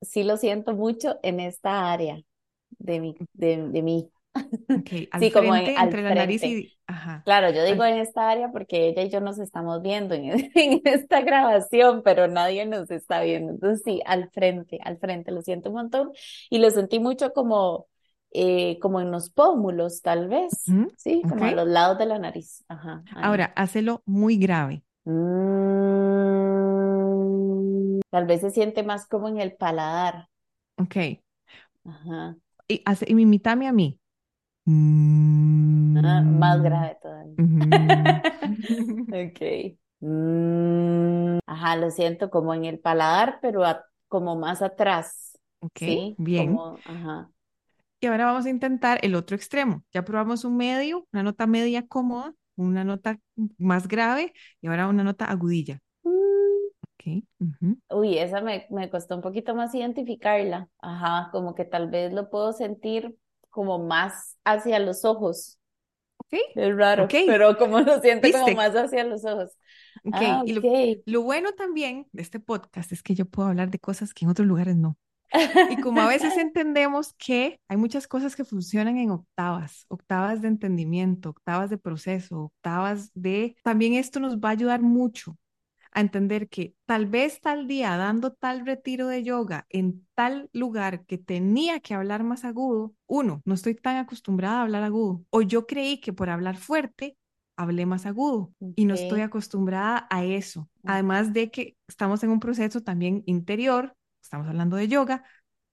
sí lo siento mucho en esta área de mi, de, de mí. Okay, sí, como entre la nariz y... Ajá. Claro, yo digo en esta área porque ella y yo nos estamos viendo en, en, esta grabación, pero nadie nos está viendo. Entonces sí, al frente, al frente, lo siento un montón y lo sentí mucho como, eh, como en los pómulos, tal vez, sí, como a los lados de la nariz. Ajá, Ahora, hácelo muy grave. Mm, tal vez se siente más como en el paladar. Ok. Ajá. Y, hace, y imitame a mí. Ah, más grave todavía. ok. Mm, ajá, lo siento como en el paladar, pero como más atrás. Ok, bien. ajá. Y ahora vamos a intentar el otro extremo. Ya probamos un medio, una nota media cómoda, una nota más grave y ahora una nota agudilla. Mm. Ok. ujú. Uy, esa me, me costó un poquito más identificarla. Ajá, como que tal vez lo puedo sentir como más hacia los ojos. Ok. Es raro, pero como lo siento como más hacia los ojos. Ok, Ah, y lo, lo bueno también de este podcast es que yo puedo hablar de cosas que en otros lugares no. Y como a veces entendemos que hay muchas cosas que funcionan en octavas, octavas de entendimiento, octavas de proceso, octavas de... También esto nos va a ayudar mucho a entender que tal vez tal día dando tal retiro de yoga en tal lugar que tenía que hablar más agudo, uno, no estoy tan acostumbrada a hablar agudo, o yo creí que por hablar fuerte hablé más agudo y no estoy acostumbrada a eso. Además de que estamos en un proceso también interior, estamos hablando de yoga,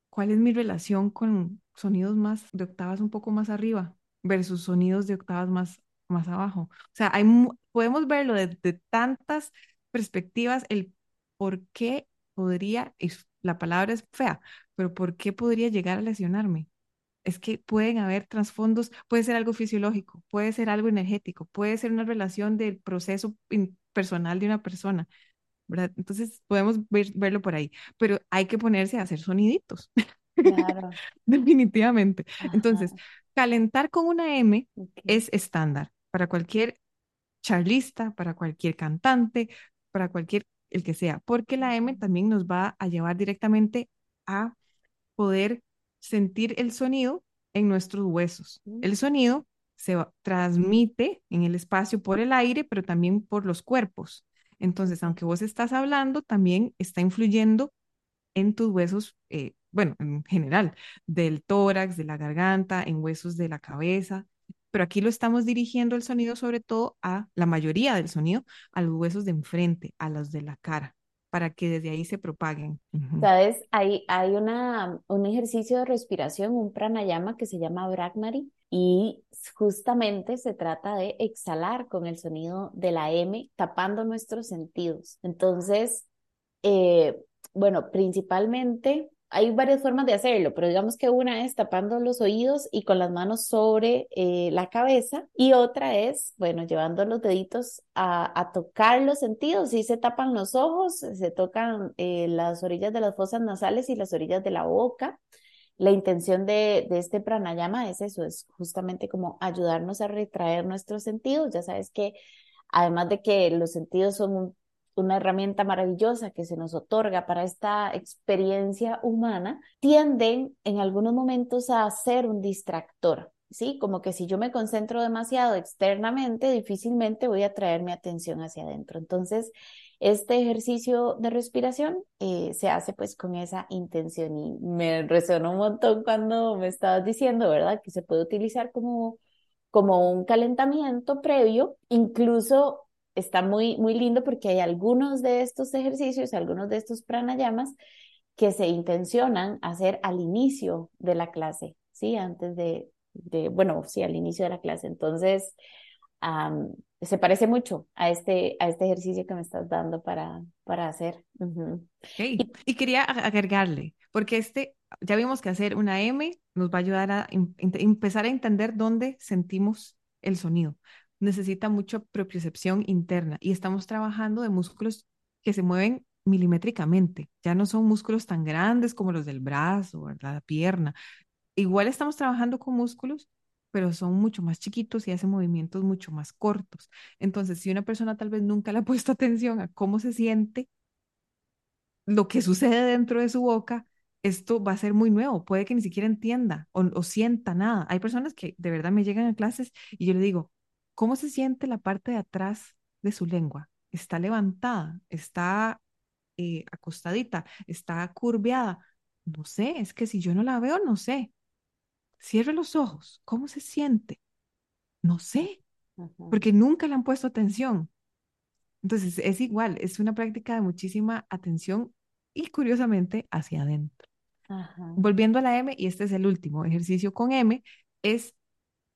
¿cuál es mi relación con sonidos más de octavas un poco más arriba versus sonidos de octavas más, más abajo? O sea, hay, podemos verlo desde tantas perspectivas, el por qué podría, y la palabra es fea, pero por qué podría llegar a lesionarme. Es que pueden haber trasfondos, puede ser algo fisiológico, puede ser algo energético, puede ser una relación del proceso personal de una persona, ¿verdad? Entonces podemos ver- verlo por ahí, pero hay que ponerse a hacer soniditos, Claro. definitivamente. Ajá. Entonces, calentar con una M es estándar para cualquier charlista, para cualquier cantante, para cualquier, el que sea, porque la M también nos va a llevar directamente a poder sentir el sonido en nuestros huesos. El sonido se transmite en el espacio por el aire, pero también por los cuerpos. Entonces, aunque vos estás hablando, también está influyendo en tus huesos, eh, bueno, en general, del tórax, de la garganta, en huesos de la cabeza. Pero aquí lo estamos dirigiendo el sonido sobre todo a la mayoría del sonido, a los huesos de enfrente, a los de la cara, para que desde ahí se propaguen. Sabes, hay, hay una, un ejercicio de respiración, un pranayama que se llama Brahmari y justamente se trata de exhalar con el sonido de la M, tapando nuestros sentidos. Entonces, eh, bueno, principalmente hay varias formas de hacerlo, pero digamos que una es tapando los oídos y con las manos sobre eh, la cabeza y otra es, bueno, llevando los deditos a, a tocar los sentidos. Sí se tapan los ojos, se tocan eh, las orillas de las fosas nasales y las orillas de la boca. La intención de, este pranayama es eso, es justamente como ayudarnos a retraer nuestros sentidos. Ya sabes que además de que los sentidos son un una herramienta maravillosa que se nos otorga para esta experiencia humana, tienden en algunos momentos a ser un distractor, ¿sí? Como que si yo me concentro demasiado externamente, difícilmente voy a traer mi atención hacia adentro. Entonces, este ejercicio de respiración eh, se hace pues con esa intención y me resonó un montón cuando me estabas diciendo, ¿verdad? Que se puede utilizar como, como un calentamiento previo, incluso está muy, muy lindo porque hay algunos de estos ejercicios, algunos de estos pranayamas que se intencionan hacer al inicio de la clase, ¿sí? Antes de, bueno, sí, al inicio de la clase. Entonces, se parece mucho a este, a este ejercicio que me estás dando para, para hacer. Uh -huh. Okay. Y quería agregarle, porque este, ya vimos que hacer una M nos va a ayudar a em empezar a entender dónde sentimos el sonido necesita mucha propiocepción interna y estamos trabajando de músculos que se mueven milimétricamente. Ya no son músculos tan grandes como los del brazo, ¿verdad? la pierna. Igual estamos trabajando con músculos, pero son mucho más chiquitos y hacen movimientos mucho más cortos. Entonces, si una persona tal vez nunca le ha puesto atención a cómo se siente, lo que sucede dentro de su boca, esto va a ser muy nuevo. Puede que ni siquiera entienda o, sienta nada. Hay personas que de verdad me llegan a clases y yo le digo, ¿Cómo se siente la parte de atrás de su lengua? ¿Está levantada? ¿Está eh, acostadita? ¿Está curveada? No sé, es que si yo no la veo, no sé. Cierre los ojos. ¿Cómo se siente? No sé, porque nunca le han puesto atención. Entonces, es igual, es una práctica de muchísima atención y curiosamente hacia adentro. Volviendo a la M, y este es el último ejercicio con M, es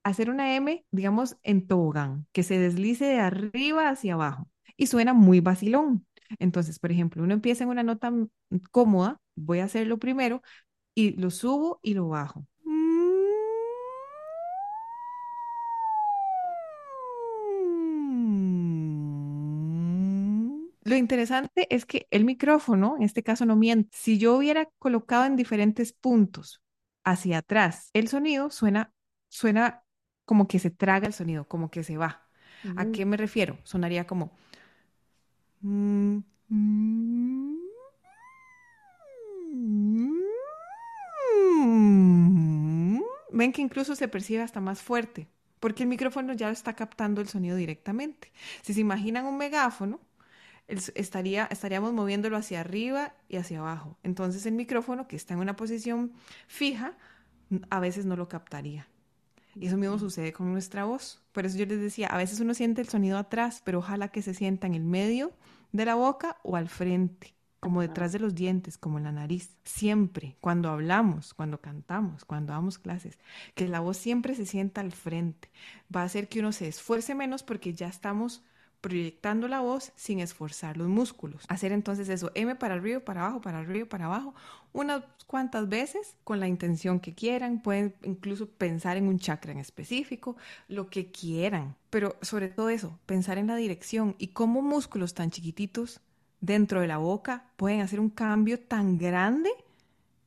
hacer una M, digamos, en tobogán, que se deslice de arriba hacia abajo y suena muy vacilón. Entonces, por ejemplo, uno empieza en una nota cómoda, voy a hacerlo primero y lo subo y lo bajo. Lo interesante es que el micrófono, en este caso no miente, si yo hubiera colocado en diferentes puntos hacia atrás, el sonido suena, suena como que se traga el sonido, como que se va. ¿A qué me refiero? Sonaría como... mm, mm, mm. Ven que incluso se percibe hasta más fuerte, porque el micrófono ya está captando el sonido directamente. Si se imaginan un megáfono, estaría, estaríamos moviéndolo hacia arriba y hacia abajo. Entonces el micrófono, que está en una posición fija, a veces no lo captaría. Y eso mismo sucede con nuestra voz. Por eso yo les decía, a veces uno siente el sonido atrás, pero ojalá que se sienta en el medio de la boca o al frente, como detrás de los dientes, como en la nariz. Siempre, cuando hablamos, cuando cantamos, cuando damos clases, que la voz siempre se sienta al frente. Va a hacer que uno se esfuerce menos porque ya estamos proyectando la voz sin esforzar los músculos. Hacer entonces eso, M para arriba, para abajo, para arriba, para abajo, unas cuantas veces con la intención que quieran. Pueden incluso pensar en un chakra en específico, lo que quieran. Pero sobre todo eso, pensar en la dirección y cómo músculos tan chiquititos dentro de la boca pueden hacer un cambio tan grande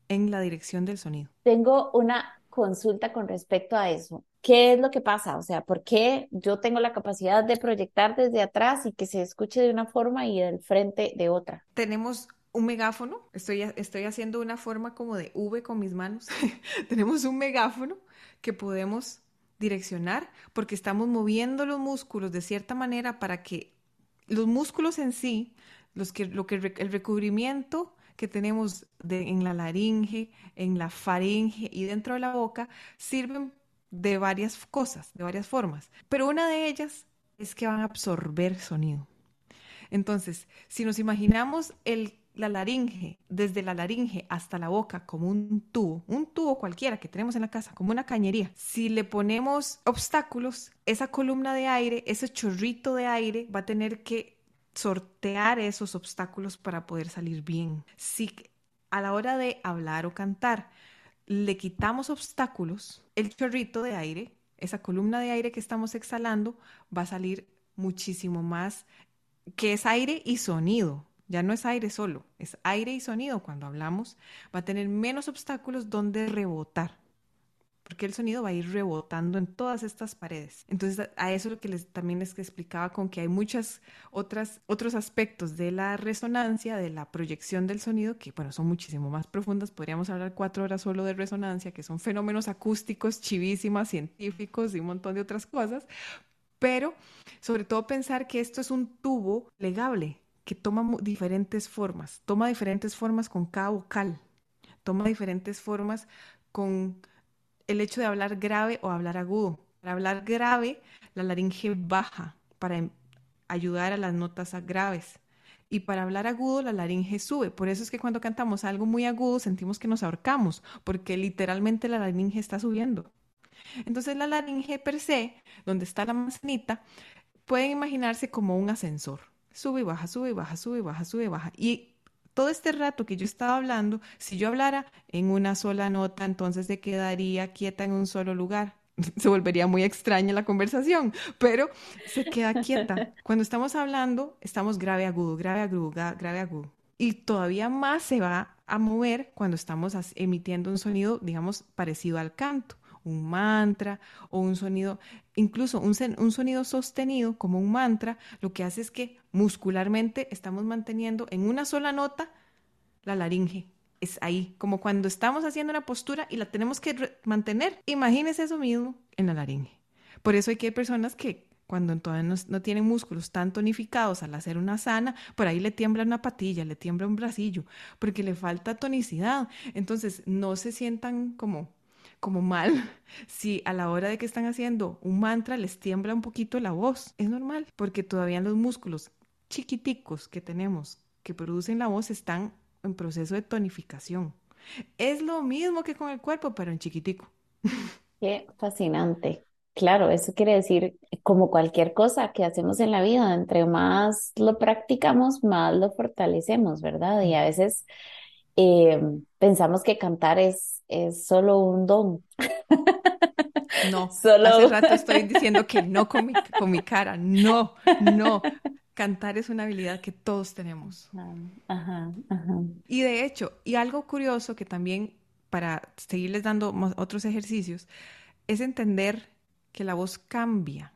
en la dirección del sonido. Tengo una consulta con respecto a eso. ¿Qué es lo que pasa? O sea, ¿por qué yo tengo la capacidad de proyectar desde atrás y que se escuche de una forma y del frente de otra? Tenemos un megáfono, estoy, estoy haciendo una forma como de V con mis manos. Tenemos un megáfono que podemos direccionar porque estamos moviendo los músculos de cierta manera para que los músculos en sí, los que, lo que el rec- el recubrimiento que tenemos en la laringe, en la faringe y dentro de la boca, sirven de varias cosas, de varias formas. Pero una de ellas es que van a absorber sonido. Entonces, si nos imaginamos el, la laringe, desde la laringe hasta la boca como un tubo, un tubo cualquiera que tenemos en la casa, como una cañería, si le ponemos obstáculos, esa columna de aire, ese chorrito de aire va a tener que sortear esos obstáculos para poder salir bien. Si a la hora de hablar o cantar le quitamos obstáculos, el chorrito de aire, esa columna de aire que estamos exhalando, va a salir muchísimo más que es aire y sonido. Ya no es aire solo, es aire y sonido. Cuando hablamos, va a tener menos obstáculos donde rebotar, porque el sonido va a ir rebotando en todas estas paredes. Entonces, a eso lo que les, también les explicaba con que hay muchas otras otros aspectos de la resonancia, de la proyección del sonido, que bueno, son muchísimo más profundas. Podríamos hablar cuatro horas solo de resonancia, que son fenómenos acústicos, chivísimas, científicos y un montón de otras cosas. Pero sobre todo pensar que esto es un tubo plegable que toma diferentes formas, toma diferentes formas con cada vocal, toma diferentes formas con el hecho de hablar grave o hablar agudo. Para hablar grave, la laringe baja para em- ayudar a las notas graves. Y para hablar agudo, la laringe sube. Por eso es que cuando cantamos algo muy agudo sentimos que nos ahorcamos, porque literalmente la laringe está subiendo. Entonces la laringe per se, donde está la manzanita, pueden imaginarse como un ascensor. Sube y baja, sube y baja, sube y baja, sube baja. Y todo este rato que yo estaba hablando, si yo hablara en una sola nota, entonces se quedaría quieta en un solo lugar. Se volvería muy extraña la conversación, pero se queda quieta. Cuando estamos hablando, estamos grave, agudo, grave, agudo, grave, agudo. Y todavía más se va a mover cuando estamos emitiendo un sonido, digamos, parecido al canto, un mantra o un sonido, incluso un, un sonido sostenido como un mantra, lo que hace es que muscularmente estamos manteniendo en una sola nota la laringe. Es ahí, como cuando estamos haciendo una postura y la tenemos que mantener. Imagínese eso mismo en la laringe. Por eso hay que personas que cuando todavía no, no tienen músculos tan tonificados al hacer una sana, por ahí le tiembla una patilla, le tiembla un bracillo, porque le falta tonicidad. Entonces, no se sientan como como mal si a la hora de que están haciendo un mantra les tiembla un poquito la voz. Es normal, porque todavía los músculos chiquiticos que tenemos que producen la voz están en proceso de tonificación. Es lo mismo que con el cuerpo, pero en chiquitico. Qué fascinante. Claro, eso quiere decir, como cualquier cosa que hacemos en la vida, entre más lo practicamos, más lo fortalecemos, ¿verdad? Y a veces eh, pensamos que cantar es, es solo un don. No, hace Solo, rato estoy diciendo que no con mi, con mi cara, no, no. cantar es una habilidad que todos tenemos. Ajá, ajá. Y de hecho, y algo curioso que también para seguirles dando otros ejercicios, es entender que la voz cambia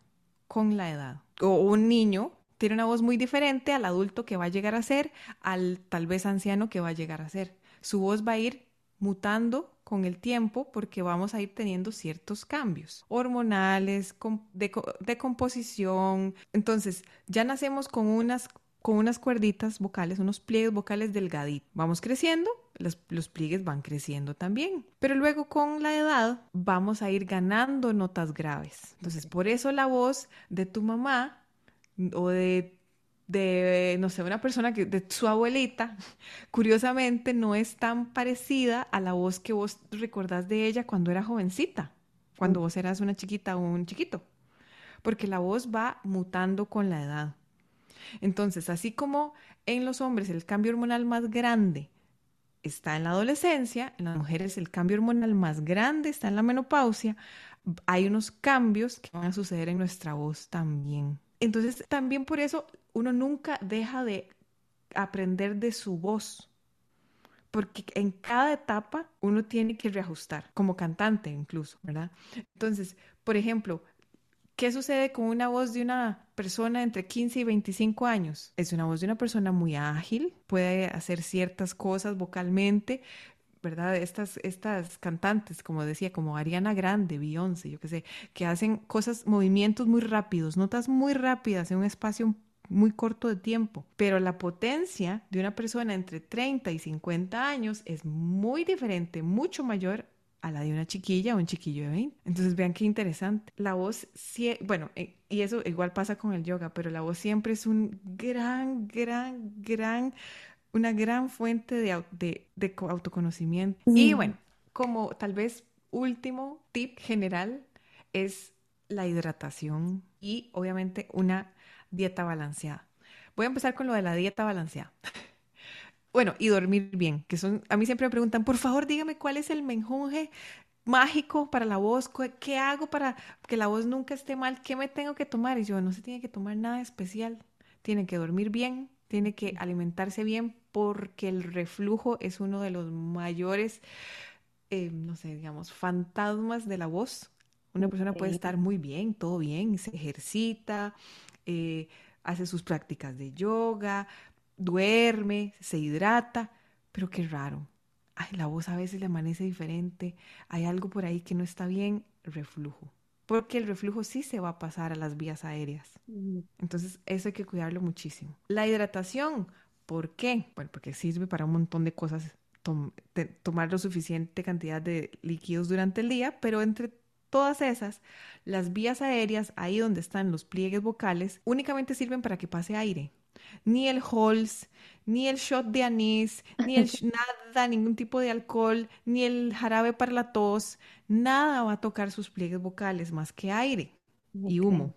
con la edad. O un niño tiene una voz muy diferente al adulto que va a llegar a ser, al tal vez anciano que va a llegar a ser. Su voz va a ir mutando con el tiempo porque vamos a ir teniendo ciertos cambios hormonales, de, de composición. Entonces, ya nacemos con unas con unas cuerditas vocales, unos pliegues vocales delgaditos. Vamos creciendo, los, los, pliegues van creciendo también. Pero luego con la edad vamos a ir ganando notas graves. Entonces, por eso la voz de tu mamá o de, de no sé, una persona que, de su abuelita, curiosamente no es tan parecida a la voz que vos recordás de ella cuando era jovencita, cuando vos eras una chiquita o un chiquito. Porque la voz va mutando con la edad. Entonces, así como en los hombres el cambio hormonal más grande está en la adolescencia, en las mujeres el cambio hormonal más grande está en la menopausia, hay unos cambios que van a suceder en nuestra voz también. Entonces, también por eso uno nunca deja de aprender de su voz, porque en cada etapa uno tiene que reajustar, como cantante incluso, ¿verdad? Entonces, por ejemplo, ¿Qué sucede con una voz de una persona entre 15 y 25 años? Es una voz de una persona muy ágil, puede hacer ciertas cosas vocalmente, ¿verdad? Estas, estas cantantes, como decía, como Ariana Grande, Beyoncé, yo qué sé, que hacen cosas, movimientos muy rápidos, notas muy rápidas en un espacio muy corto de tiempo. Pero la potencia de una persona entre 30 y 50 años es muy diferente, mucho mayor a la de una chiquilla o un chiquillo de 20. Entonces vean qué interesante. La voz, bueno, eh, y eso igual pasa con el yoga, pero la voz siempre es un gran, gran, gran, una gran fuente de, de, autoconocimiento. Y bueno, como tal vez último tip general es la hidratación y obviamente una dieta balanceada. Voy a empezar con lo de la dieta balanceada. Bueno, y dormir bien, que son, a mí siempre me preguntan, por favor, dígame cuál es el menjunje mágico para la voz, qué hago para que la voz nunca esté mal, qué me tengo que tomar. Y yo, no se tiene que tomar nada especial, tiene que dormir bien, tiene que alimentarse bien, porque el reflujo es uno de los mayores, eh, no sé, digamos, fantasmas de la voz. Una persona puede estar muy bien, todo bien, se ejercita, eh, hace sus prácticas de yoga, duerme, se hidrata, pero qué raro. Ay, la voz a veces le amanece diferente, hay algo por ahí que no está bien, reflujo. Porque el reflujo sí se va a pasar a las vías aéreas. Entonces, eso hay que cuidarlo muchísimo. La hidratación, ¿por qué? Bueno, porque sirve para un montón de cosas, tomar lo suficiente cantidad de líquidos durante el día, pero entre todas esas, las vías aéreas, ahí donde están los pliegues vocales, únicamente sirven para que pase aire ni el Halls, ni el shot de anís, ni el nada, ningún tipo de alcohol, ni el jarabe para la tos, nada va a tocar sus pliegues vocales más que aire y humo.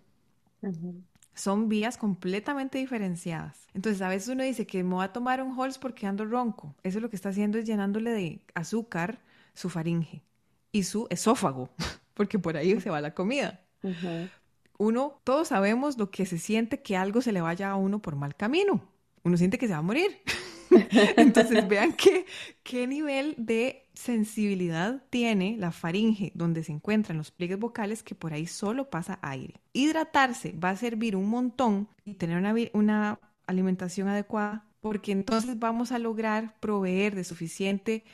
Son vías completamente diferenciadas. Entonces, a veces uno dice que me voy a tomar un Halls porque ando ronco. Eso lo que está haciendo es llenándole de azúcar su faringe y su esófago, porque por ahí se va la comida uno, todos sabemos lo que se siente que algo se le vaya a uno por mal camino. Uno siente que se va a morir. Entonces vean qué, qué nivel de sensibilidad tiene la faringe donde se encuentran los pliegues vocales que por ahí solo pasa aire. Hidratarse va a servir un montón y tener una, una alimentación adecuada porque entonces vamos a lograr proveer de suficiente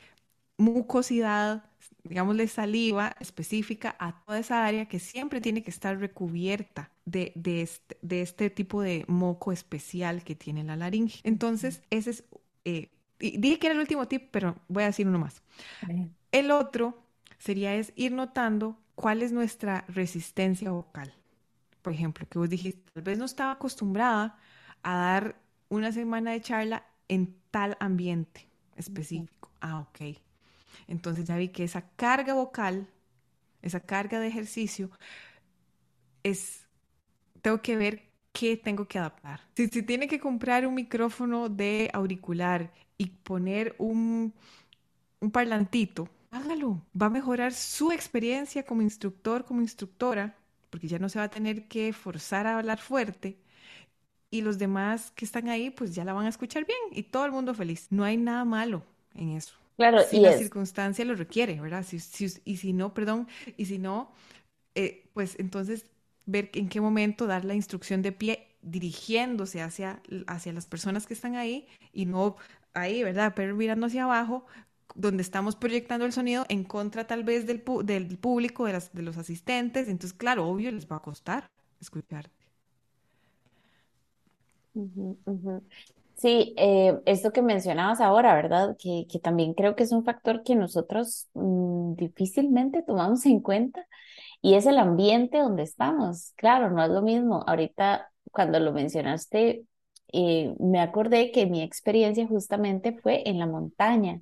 mucosidad, digámosle, saliva específica a toda esa área que siempre tiene que estar recubierta de, este, de este, tipo de moco especial que tiene la laringe. Entonces, ese es, eh, dije que era el último tip, pero voy a decir uno más. El otro sería es ir notando cuál es nuestra resistencia vocal. Por ejemplo, que vos dijiste, tal vez no estaba acostumbrada a dar una semana de charla en tal ambiente específico. Ah, ok. Entonces ya vi que esa carga vocal, esa carga de ejercicio, es, tengo que ver qué tengo que adaptar. Si, tiene que comprar un micrófono de auricular y poner un, un parlantito, hágalo. Va a mejorar su experiencia como instructor, como instructora, porque ya no se va a tener que forzar a hablar fuerte y los demás que están ahí pues ya la van a escuchar bien y todo el mundo feliz. No hay nada malo en eso. Claro, si la circunstancia lo requiere, ¿verdad? Si, y si no, perdón, y si no, eh, pues entonces ver en qué momento dar la instrucción de pie dirigiéndose hacia, hacia las personas que están ahí y no ahí, ¿verdad? Pero mirando hacia abajo, donde estamos proyectando el sonido en contra tal vez del, del público, de, las, de los asistentes. Entonces, claro, obvio les va a costar escucharte. Sí, eh, esto que mencionabas ahora, ¿verdad? Que, que, también creo que es un factor que nosotros mm, difícilmente tomamos en cuenta y es el ambiente donde estamos. Claro, no es lo mismo. Ahorita, cuando lo mencionaste, eh, me acordé que mi experiencia justamente fue en la montaña.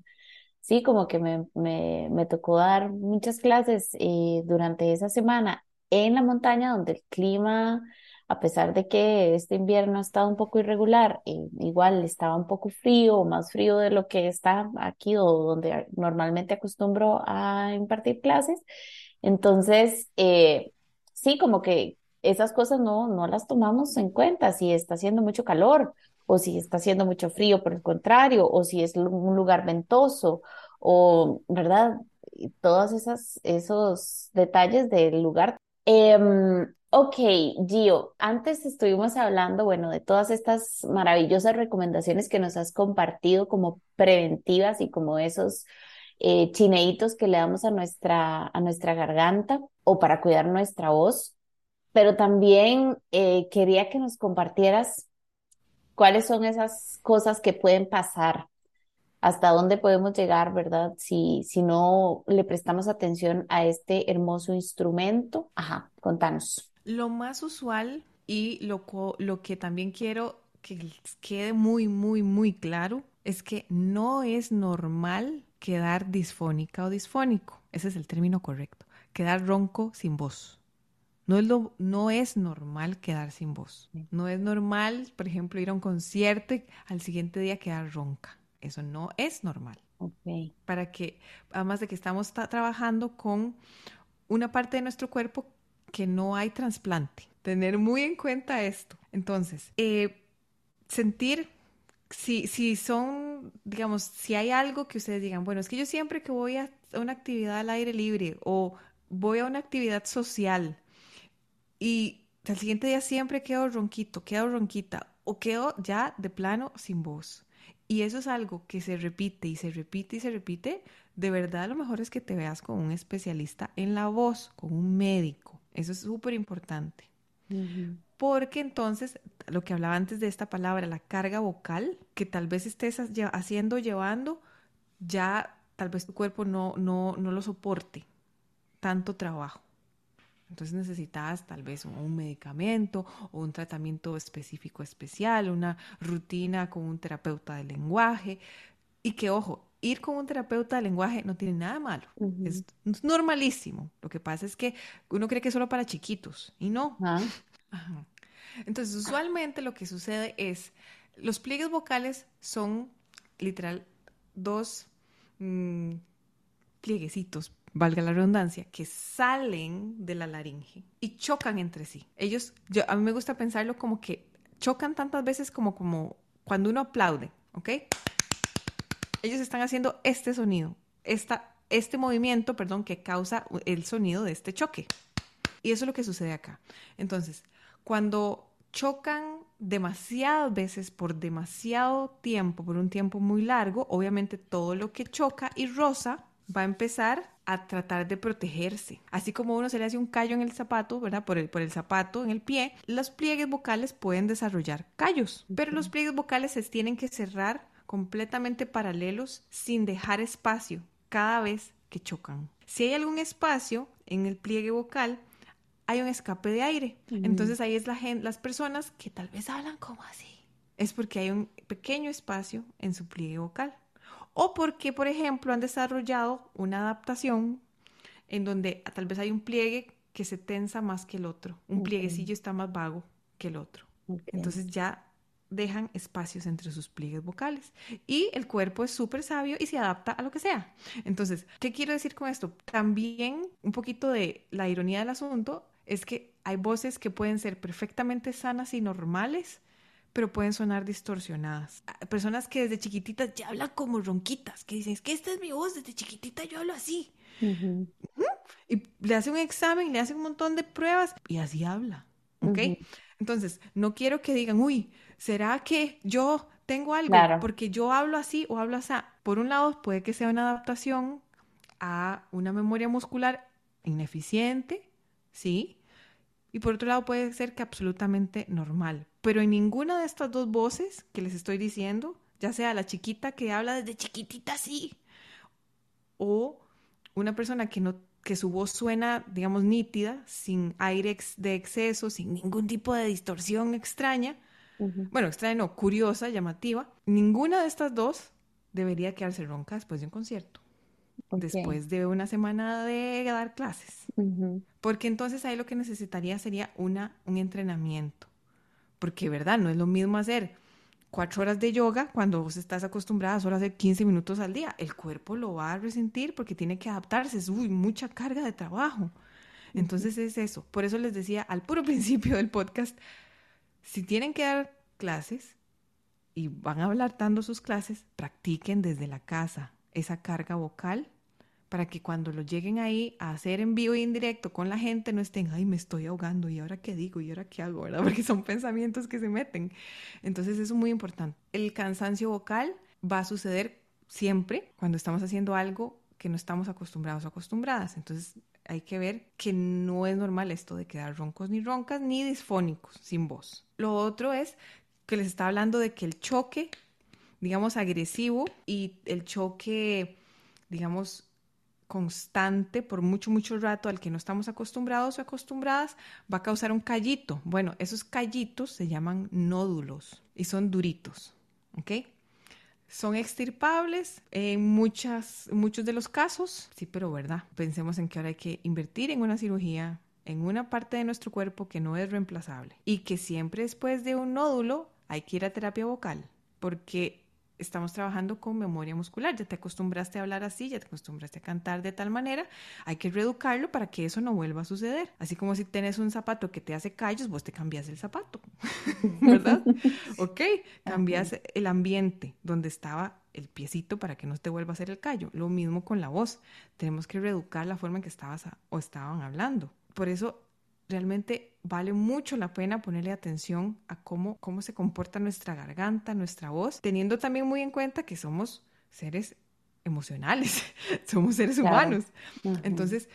Sí, como que me, me, me tocó dar muchas clases eh, durante esa semana en la montaña donde el clima, a pesar de que este invierno ha estado un poco irregular, eh, igual estaba un poco frío más frío de lo que está aquí o donde normalmente acostumbro a impartir clases. Entonces, eh, sí, como que esas cosas no, no las tomamos en cuenta si está haciendo mucho calor o si está haciendo mucho frío, por el contrario, o si es un lugar ventoso o, ¿verdad? Todos esas, esos detalles del lugar. Em, ok, Gio, antes estuvimos hablando, bueno, de todas estas maravillosas recomendaciones que nos has compartido como preventivas y como esos eh, chineitos que le damos a nuestra, a nuestra garganta o para cuidar nuestra voz, pero también eh, quería que nos compartieras cuáles son esas cosas que pueden pasar, hasta dónde podemos llegar, ¿verdad? Si, si no le prestamos atención a este hermoso instrumento. Ajá, contanos. Lo más usual y lo, lo que también quiero que quede muy, muy, muy claro es que no es normal quedar disfónica o disfónico. Ese es el término correcto. Quedar ronco sin voz. No es, lo, no es normal quedar sin voz. No es normal, por ejemplo, ir a un concierto y al siguiente día quedar ronca. Eso no es normal. Okay. Para que, además de que estamos trabajando con una parte de nuestro cuerpo que no hay trasplante. Tener muy en cuenta esto. Entonces, eh, sentir si, si son, digamos, si hay algo que ustedes digan, bueno, es que yo siempre que voy a una actividad al aire libre o voy a una actividad social y al siguiente día siempre quedo ronquito, quedo ronquita o quedo ya de plano sin voz. Y eso es algo que se repite y se repite y se repite. De verdad, lo mejor es que te veas con un especialista en la voz, con un médico. Eso es súper importante porque entonces lo que hablaba antes de esta palabra, la carga vocal, que tal vez estés haciendo, llevando, ya tal vez tu cuerpo no, no, no lo soporte tanto trabajo. Entonces necesitas tal vez un, medicamento o un tratamiento específico especial, una rutina con un terapeuta de lenguaje. Y que, ojo, ir con un terapeuta de lenguaje no tiene nada malo. es, normalísimo. Lo que pasa es que uno cree que es solo para chiquitos y no. Entonces, usualmente lo que sucede es, los pliegues vocales son literal dos mm, plieguecitos, valga la redundancia, que salen de la laringe y chocan entre sí. Ellos, yo, a mí me gusta pensarlo como que chocan tantas veces como, como cuando uno aplaude, ¿ok? Ellos están haciendo este sonido, esta, este movimiento, perdón, que causa el sonido de este choque. Y eso es lo que sucede acá. Entonces, cuando chocan demasiadas veces por demasiado tiempo, por un tiempo muy largo, obviamente todo lo que choca y rosa va a empezar a tratar de protegerse. Así como uno se le hace un callo en el zapato, ¿verdad? Por el, por el zapato, en el pie, los pliegues vocales pueden desarrollar callos, pero los pliegues vocales se tienen que cerrar completamente paralelos sin dejar espacio cada vez que chocan. Si hay algún espacio en el pliegue vocal, hay un escape de aire. Entonces ahí es la gente, las personas que tal vez hablan como así. Es porque hay un pequeño espacio en su pliegue vocal. O porque, por ejemplo, han desarrollado una adaptación en donde tal vez hay un pliegue que se tensa más que el otro. Un plieguecillo está más vago que el otro. Entonces ya dejan espacios entre sus pliegues vocales. Y el cuerpo es súper sabio y se adapta a lo que sea. Entonces, ¿qué quiero decir con esto? También un poquito de la ironía del asunto es que hay voces que pueden ser perfectamente sanas y normales, pero pueden sonar distorsionadas. Ah, personas que desde chiquititas ya hablan como ronquitas, que dicen, es que esta es mi voz, desde chiquitita yo hablo así. Y le hace un examen, le hace un montón de pruebas y así habla. ¿Ok? Entonces, no quiero que digan, uy, ¿será que yo tengo algo? Porque yo hablo así o hablo así. Por un lado, puede que sea una adaptación a una memoria muscular ineficiente, ¿sí? Y por otro lado, puede ser que absolutamente normal. Pero en ninguna de estas dos voces que les estoy diciendo, ya sea la chiquita que habla desde chiquitita así, o una persona que no que su voz suena, digamos, nítida, sin aire de exceso, sin ningún tipo de distorsión extraña, bueno, extraña no, curiosa, llamativa, ninguna de estas dos debería quedarse ronca después de un concierto, después de una semana de dar clases, porque entonces ahí lo que necesitaría sería una, un entrenamiento, porque, ¿verdad? No es lo mismo hacer cuatro horas de yoga cuando vos estás acostumbrada solo hacer 15 minutos al día. El cuerpo lo va a resentir porque tiene que adaptarse. Es mucha carga de trabajo. Entonces es eso. Por eso les decía al puro principio del podcast, si tienen que dar clases y van a hablar dando sus clases, practiquen desde la casa esa carga vocal para que cuando lo lleguen ahí a hacer en vivo y en directo con la gente no estén, ay, me estoy ahogando, ¿y ahora qué digo? ¿Y ahora qué hago? ¿verdad? Porque son pensamientos que se meten. Entonces eso es muy importante. El cansancio vocal va a suceder siempre cuando estamos haciendo algo que no estamos acostumbrados o acostumbradas. Entonces hay que ver que no es normal esto de quedar roncos ni roncas ni disfónicos, sin voz. Lo otro es que les está hablando de que el choque, digamos, agresivo y el choque, digamos, constante por mucho, mucho rato al que no estamos acostumbrados o acostumbradas, va a causar un callito. Bueno, esos callitos se llaman nódulos y son duritos, ¿ok? Son extirpables en muchas, muchos de los casos, sí, pero verdad. Pensemos en que ahora hay que invertir en una cirugía, en una parte de nuestro cuerpo que no es reemplazable y que siempre después de un nódulo hay que ir a terapia vocal, porque estamos trabajando con memoria muscular. Ya te acostumbraste a hablar así, ya te acostumbraste a cantar de tal manera. Hay que reeducarlo para que eso no vuelva a suceder. Así como si tienes un zapato que te hace callos, vos te cambias el zapato, ¿verdad? ok, cambias el ambiente donde estaba el piecito para que no te vuelva a hacer el callo. Lo mismo con la voz. Tenemos que reeducar la forma en que estabas o estaban hablando. Por eso realmente vale mucho la pena ponerle atención a cómo, cómo se comporta nuestra garganta, nuestra voz, teniendo también muy en cuenta que somos seres emocionales, somos seres humanos. Entonces,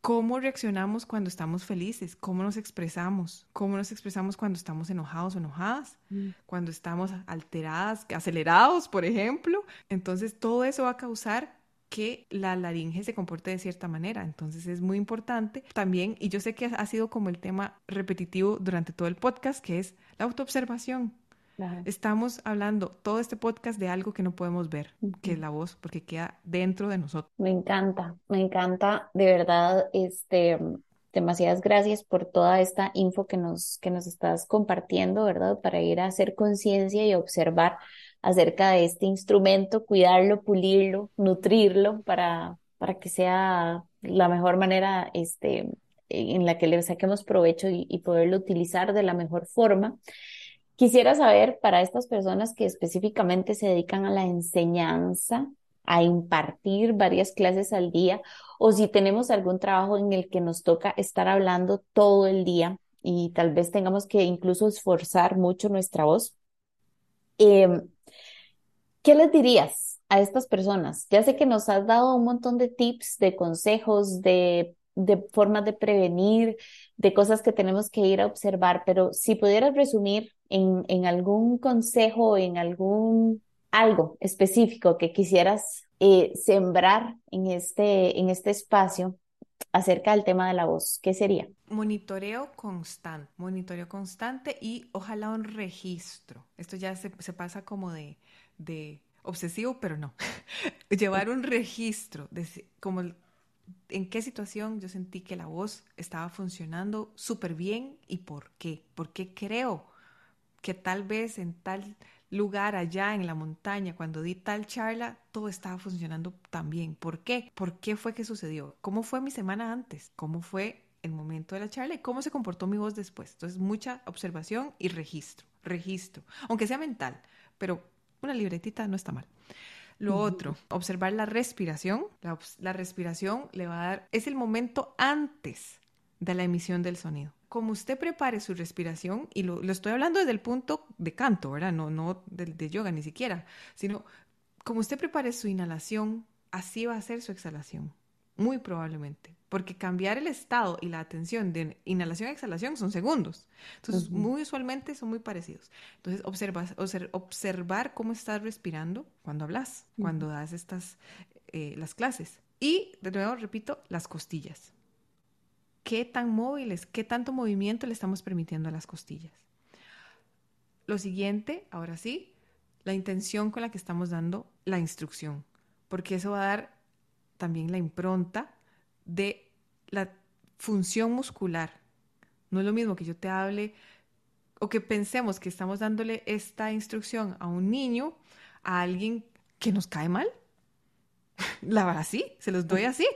¿cómo reaccionamos cuando estamos felices? ¿Cómo nos expresamos? ¿Cómo nos expresamos cuando estamos enojados o enojadas? Mm. Cuando estamos alteradas, acelerados, por ejemplo. Entonces, todo eso va a causar que la laringe se comporte de cierta manera. Entonces es muy importante también, y yo sé que ha sido como el tema repetitivo durante todo el podcast, que es la autoobservación. Estamos hablando todo este podcast de algo que no podemos ver, que es la voz, porque queda dentro de nosotros. Me encanta, me encanta, de verdad, este, demasiadas gracias por toda esta info que nos, que nos estás compartiendo, ¿verdad? Para ir a hacer conciencia y observar acerca de este instrumento, cuidarlo, pulirlo, nutrirlo para, para que sea la mejor manera este, en la que le saquemos provecho y, poderlo utilizar de la mejor forma. Quisiera saber para estas personas que específicamente se dedican a la enseñanza, a impartir varias clases al día, o si tenemos algún trabajo en el que nos toca estar hablando todo el día y tal vez tengamos que incluso esforzar mucho nuestra voz. Eh, ¿Qué les dirías a estas personas? Ya sé que nos has dado un montón de tips, de consejos, de, formas de prevenir, de cosas que tenemos que ir a observar, pero si pudieras resumir en, en algún consejo, en algún algo específico que quisieras eh, sembrar en este, en este espacio acerca del tema de la voz, ¿qué sería? Monitoreo constante, monitoreo constante y ojalá un registro. Esto ya se, se pasa como de, de obsesivo, pero no. Llevar un registro de como en qué situación yo sentí que la voz estaba funcionando súper bien y por qué. ¿Por qué creo que tal vez en tal lugar allá en la montaña, cuando di tal charla, todo estaba funcionando tan bien? ¿Por qué? ¿Por qué fue que sucedió? ¿Cómo fue mi semana antes? ¿Cómo fue el momento de la charla y cómo se comportó mi voz después? Entonces, mucha observación y registro registro, aunque sea mental, pero una libretita no está mal. Lo otro, observar la respiración. La, respiración le va a dar, es el momento antes de la emisión del sonido. Como usted prepare su respiración, y lo, estoy hablando desde el punto de canto, ¿verdad? No, no de yoga ni siquiera, sino como usted prepare su inhalación, así va a ser su exhalación, muy probablemente porque cambiar el estado y la atención de inhalación y exhalación son segundos. Entonces, muy usualmente son muy parecidos. Entonces, observas, observar cómo estás respirando cuando hablas, cuando das estas, eh, las clases. Y, de nuevo, repito, las costillas. ¿Qué tan móviles, qué tanto movimiento le estamos permitiendo a las costillas? Lo siguiente, ahora sí, la intención con la que estamos dando la instrucción, porque eso va a dar también la impronta de la función muscular. No es lo mismo que yo te hable o que pensemos que estamos dándole esta instrucción a un niño, a alguien que nos cae mal. La verdad, sí, se los doy así.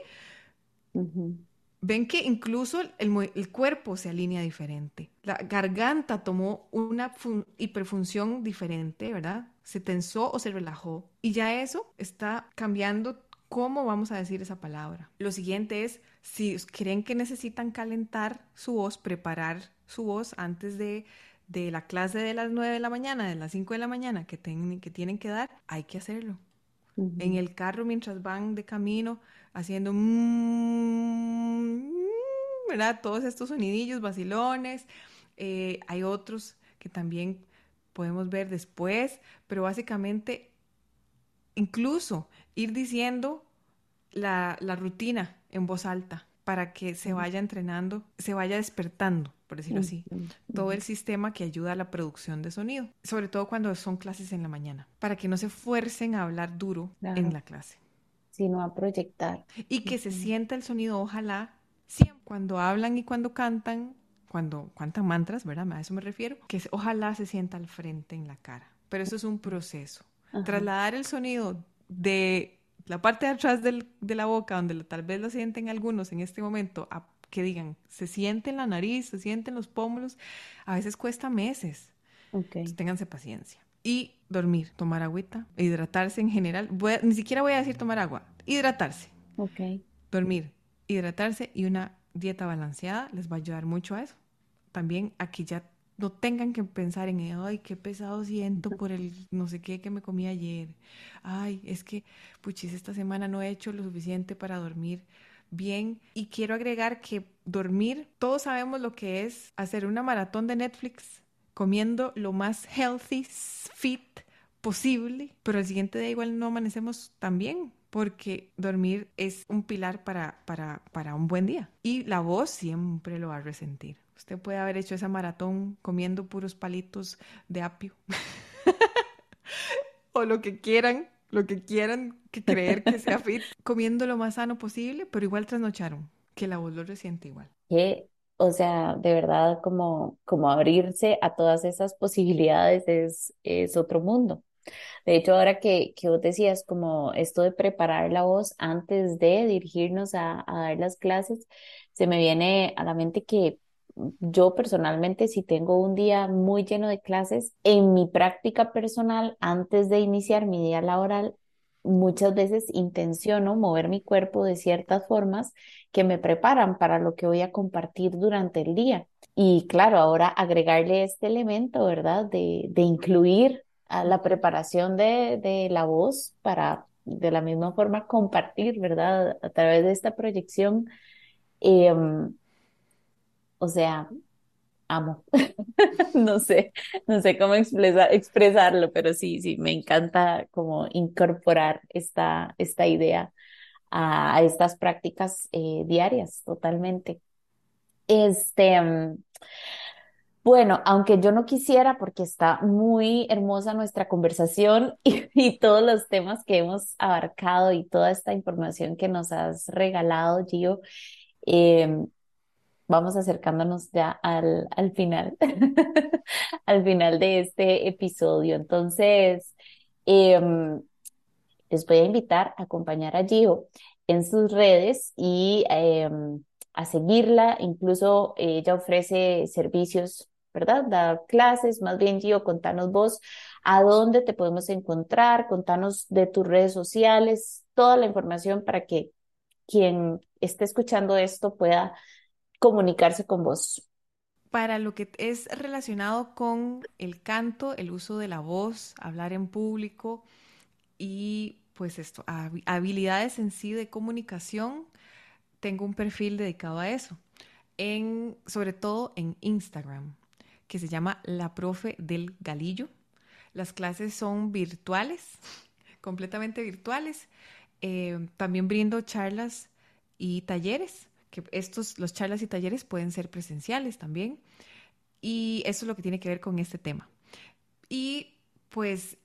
Ven que incluso el, cuerpo se alinea diferente. La garganta tomó una hiperfunción diferente, ¿verdad? Se tensó o se relajó. Y ya eso está cambiando cómo vamos a decir esa palabra. Lo siguiente es, si creen que necesitan calentar su voz, preparar su voz antes de, la clase de las 9 de la mañana, de las 5 de la mañana que, que tienen que dar, hay que hacerlo. En el carro mientras van de camino haciendo, mm, ¿verdad? Todos estos sonidillos, vacilones. Eh, hay otros que también podemos ver después, pero básicamente incluso ir diciendo la, rutina en voz alta para que se vaya entrenando, se vaya despertando, por decirlo así, todo el sistema que ayuda a la producción de sonido, sobre todo cuando son clases en la mañana, para que no se fuercen a hablar duro en la clase. Sino a proyectar. Y que se sienta el sonido, ojalá, siempre, cuando hablan y cuando cantan, cuando cantan mantras, ¿verdad? A eso me refiero, que ojalá se sienta al frente en la cara. Pero eso es un proceso. Trasladar el sonido de la parte de atrás de la boca, donde tal vez lo sienten algunos en este momento, a que digan, se siente en la nariz, se sienten los pómulos, a veces cuesta meses. Okay. ténganse paciencia. Y dormir, tomar agüita, hidratarse en general. ni siquiera voy a decir tomar agua, hidratarse. Okay. Dormir, hidratarse y una dieta balanceada les va a ayudar mucho a eso. También aquí ya no tengan que pensar en, ay, qué pesado siento por el no sé qué que me comí ayer. Ay, es que, puchis, esta semana no he hecho lo suficiente para dormir bien. Y quiero agregar que dormir, todos sabemos lo que es hacer una maratón de Netflix comiendo lo más healthy, fit posible, pero el siguiente día igual no amanecemos tan bien porque dormir es un pilar para, para, para un buen día. Y la voz siempre lo va a resentir. Usted puede haber hecho esa maratón comiendo puros palitos de apio. o lo que quieran, lo que quieran que creer que sea fit, comiendo lo más sano posible, pero igual trasnocharon, que la voz lo resiente igual. Que, o sea, de verdad, como, como abrirse a todas esas posibilidades es, es otro mundo. De hecho, ahora que, que vos decías como esto de preparar la voz antes de dirigirnos a, a dar las clases, se me viene a la mente que yo personalmente, si tengo un día muy lleno de clases, en mi práctica personal, antes de iniciar mi día laboral, muchas veces intenciono mover mi cuerpo de ciertas formas que me preparan para lo que voy a compartir durante el día. Y claro, ahora agregarle este elemento, ¿verdad? De, de incluir la preparación de, de la voz para de la misma forma compartir, ¿verdad? A través de esta proyección. Eh, o sea, amo. no sé, no sé cómo expresarlo, pero sí, sí, me encanta como incorporar esta, esta idea a, estas prácticas eh, diarias, totalmente. Este, mm, bueno, aunque yo no quisiera, porque está muy hermosa nuestra conversación y, todos los temas que hemos abarcado y toda esta información que nos has regalado, Gio, eh, vamos acercándonos ya al, al final, al final de este episodio. Entonces, em, les voy a invitar a acompañar a Gio en sus redes y em, a seguirla. Incluso ella ofrece servicios ¿verdad? Dar clases, más bien Gio, contanos vos a dónde te podemos encontrar, contanos de tus redes sociales, toda la información para que quien esté escuchando esto pueda comunicarse con vos. Para lo que es relacionado con el canto, el uso de la voz, hablar en público y pues esto, habilidades en sí de comunicación, tengo un perfil dedicado a eso, en, sobre todo en Instagram, que se llama La Profe del Galillo. Las clases son virtuales, completamente virtuales. Eh, también brindo charlas y talleres, que estos, los charlas y talleres pueden ser presenciales también. Y eso es lo que tiene que ver con este tema. Y pues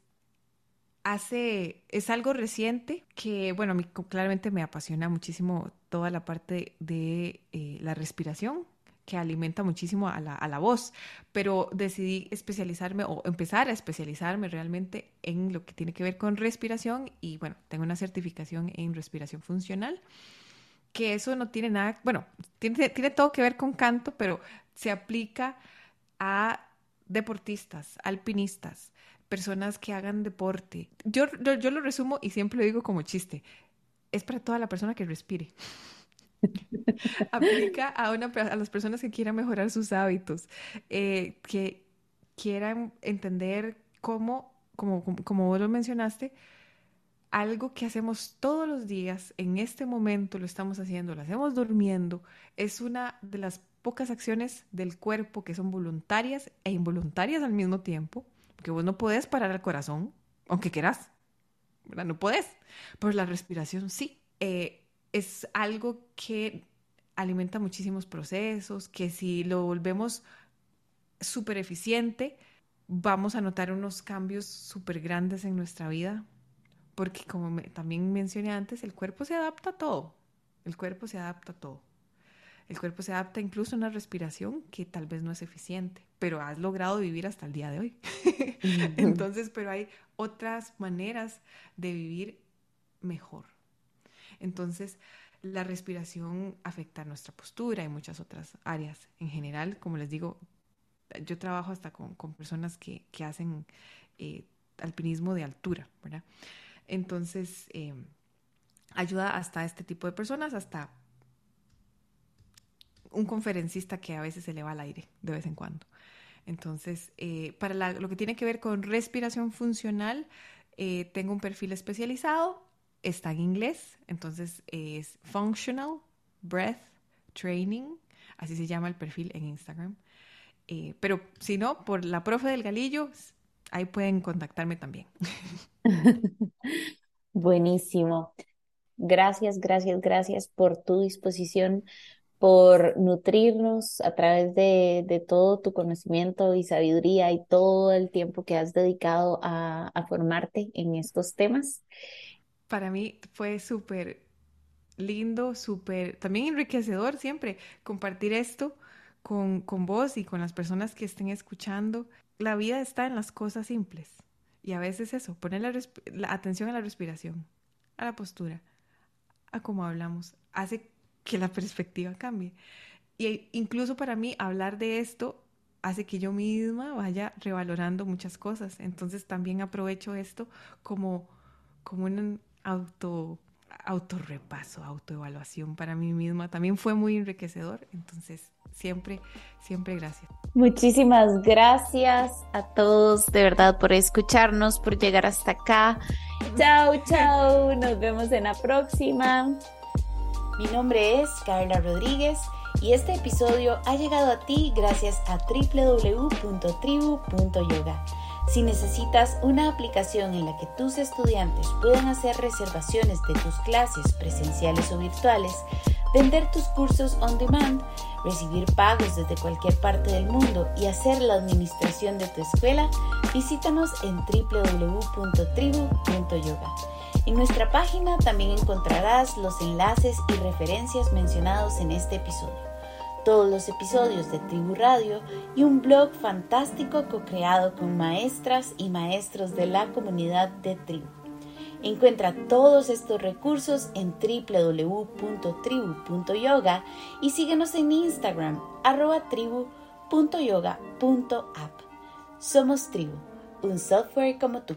hace, es algo reciente que, bueno, mí claramente me apasiona muchísimo toda la parte de eh, la respiración que alimenta muchísimo a la, a la, voz, pero decidí especializarme o empezar a especializarme realmente en lo que tiene que ver con respiración y bueno, tengo una certificación en respiración funcional, que eso no tiene nada, bueno, tiene, tiene todo que ver con canto, pero se aplica a deportistas, alpinistas, personas que hagan deporte. Yo, yo, lo resumo y siempre lo digo como chiste. Es para toda la persona que respire. Aplica a, una, a las personas que quieran mejorar sus hábitos, eh, que quieran entender cómo, como, como vos lo mencionaste, algo que hacemos todos los días, en este momento lo estamos haciendo, lo hacemos durmiendo, es una de las pocas acciones del cuerpo que son voluntarias e involuntarias al mismo tiempo porque vos no podés parar el corazón, aunque quieras, ¿verdad? No podés. Pero la respiración sí. Eh, es algo que alimenta muchísimos procesos, que si lo volvemos súper eficiente, vamos a notar unos cambios súper grandes en nuestra vida, porque como también mencioné antes, el cuerpo se adapta a todo, el cuerpo se adapta a todo. El cuerpo se adapta incluso a una respiración que tal vez no es eficiente, pero has logrado vivir hasta el día de hoy. Entonces, pero hay otras maneras de vivir mejor. Entonces, la respiración afecta nuestra postura y muchas otras áreas. En general, como les digo, yo trabajo hasta con, personas que, hacen eh, alpinismo de altura, ¿verdad? Entonces, eh, ayuda hasta este tipo de personas, hasta un conferencista que a veces se le va al aire de vez en cuando. Entonces, eh, para lo que tiene que ver con respiración funcional, eh, tengo un perfil especializado, está en inglés, entonces es Functional Breath Training, así se llama el perfil en Instagram. Pero si no, por la profe del galillo, ahí pueden contactarme también. Buenísimo. Gracias, gracias, gracias por tu disposición por nutrirnos a través de, todo tu conocimiento y sabiduría y todo el tiempo que has dedicado a, formarte en estos temas. Para mí fue súper lindo, súper, también enriquecedor siempre compartir esto con, con vos y con las personas que estén escuchando. La vida está en las cosas simples y a veces eso, poner la, la atención a la respiración, a la postura, a cómo hablamos, hace que la perspectiva cambie. Y incluso para mí hablar de esto hace que yo misma vaya revalorando muchas cosas. Entonces también aprovecho esto como, como un auto autorrepaso, autoevaluación para mí misma. También fue muy enriquecedor. Entonces, siempre, siempre gracias. Muchísimas gracias a todos de verdad por escucharnos, por llegar hasta acá. Chao, chao. Nos vemos en la próxima. Mi nombre es Carla Rodríguez y este episodio ha llegado a ti gracias a www.tribu.yoga. Si necesitas una aplicación en la que tus estudiantes puedan hacer reservaciones de tus clases presenciales o virtuales, vender tus cursos on demand, recibir pagos desde cualquier parte del mundo y hacer la administración de tu escuela, visítanos en www.tribu.yoga. En nuestra página también encontrarás los enlaces y referencias mencionados en este episodio, todos los episodios de Tribu Radio y un blog fantástico co-creado con maestras y maestros de la comunidad de Tribu. Encuentra todos estos recursos en www.tribu.yoga y síguenos en Instagram, arroba tribu www.yoga.app. Somos Tribu, un software como tú.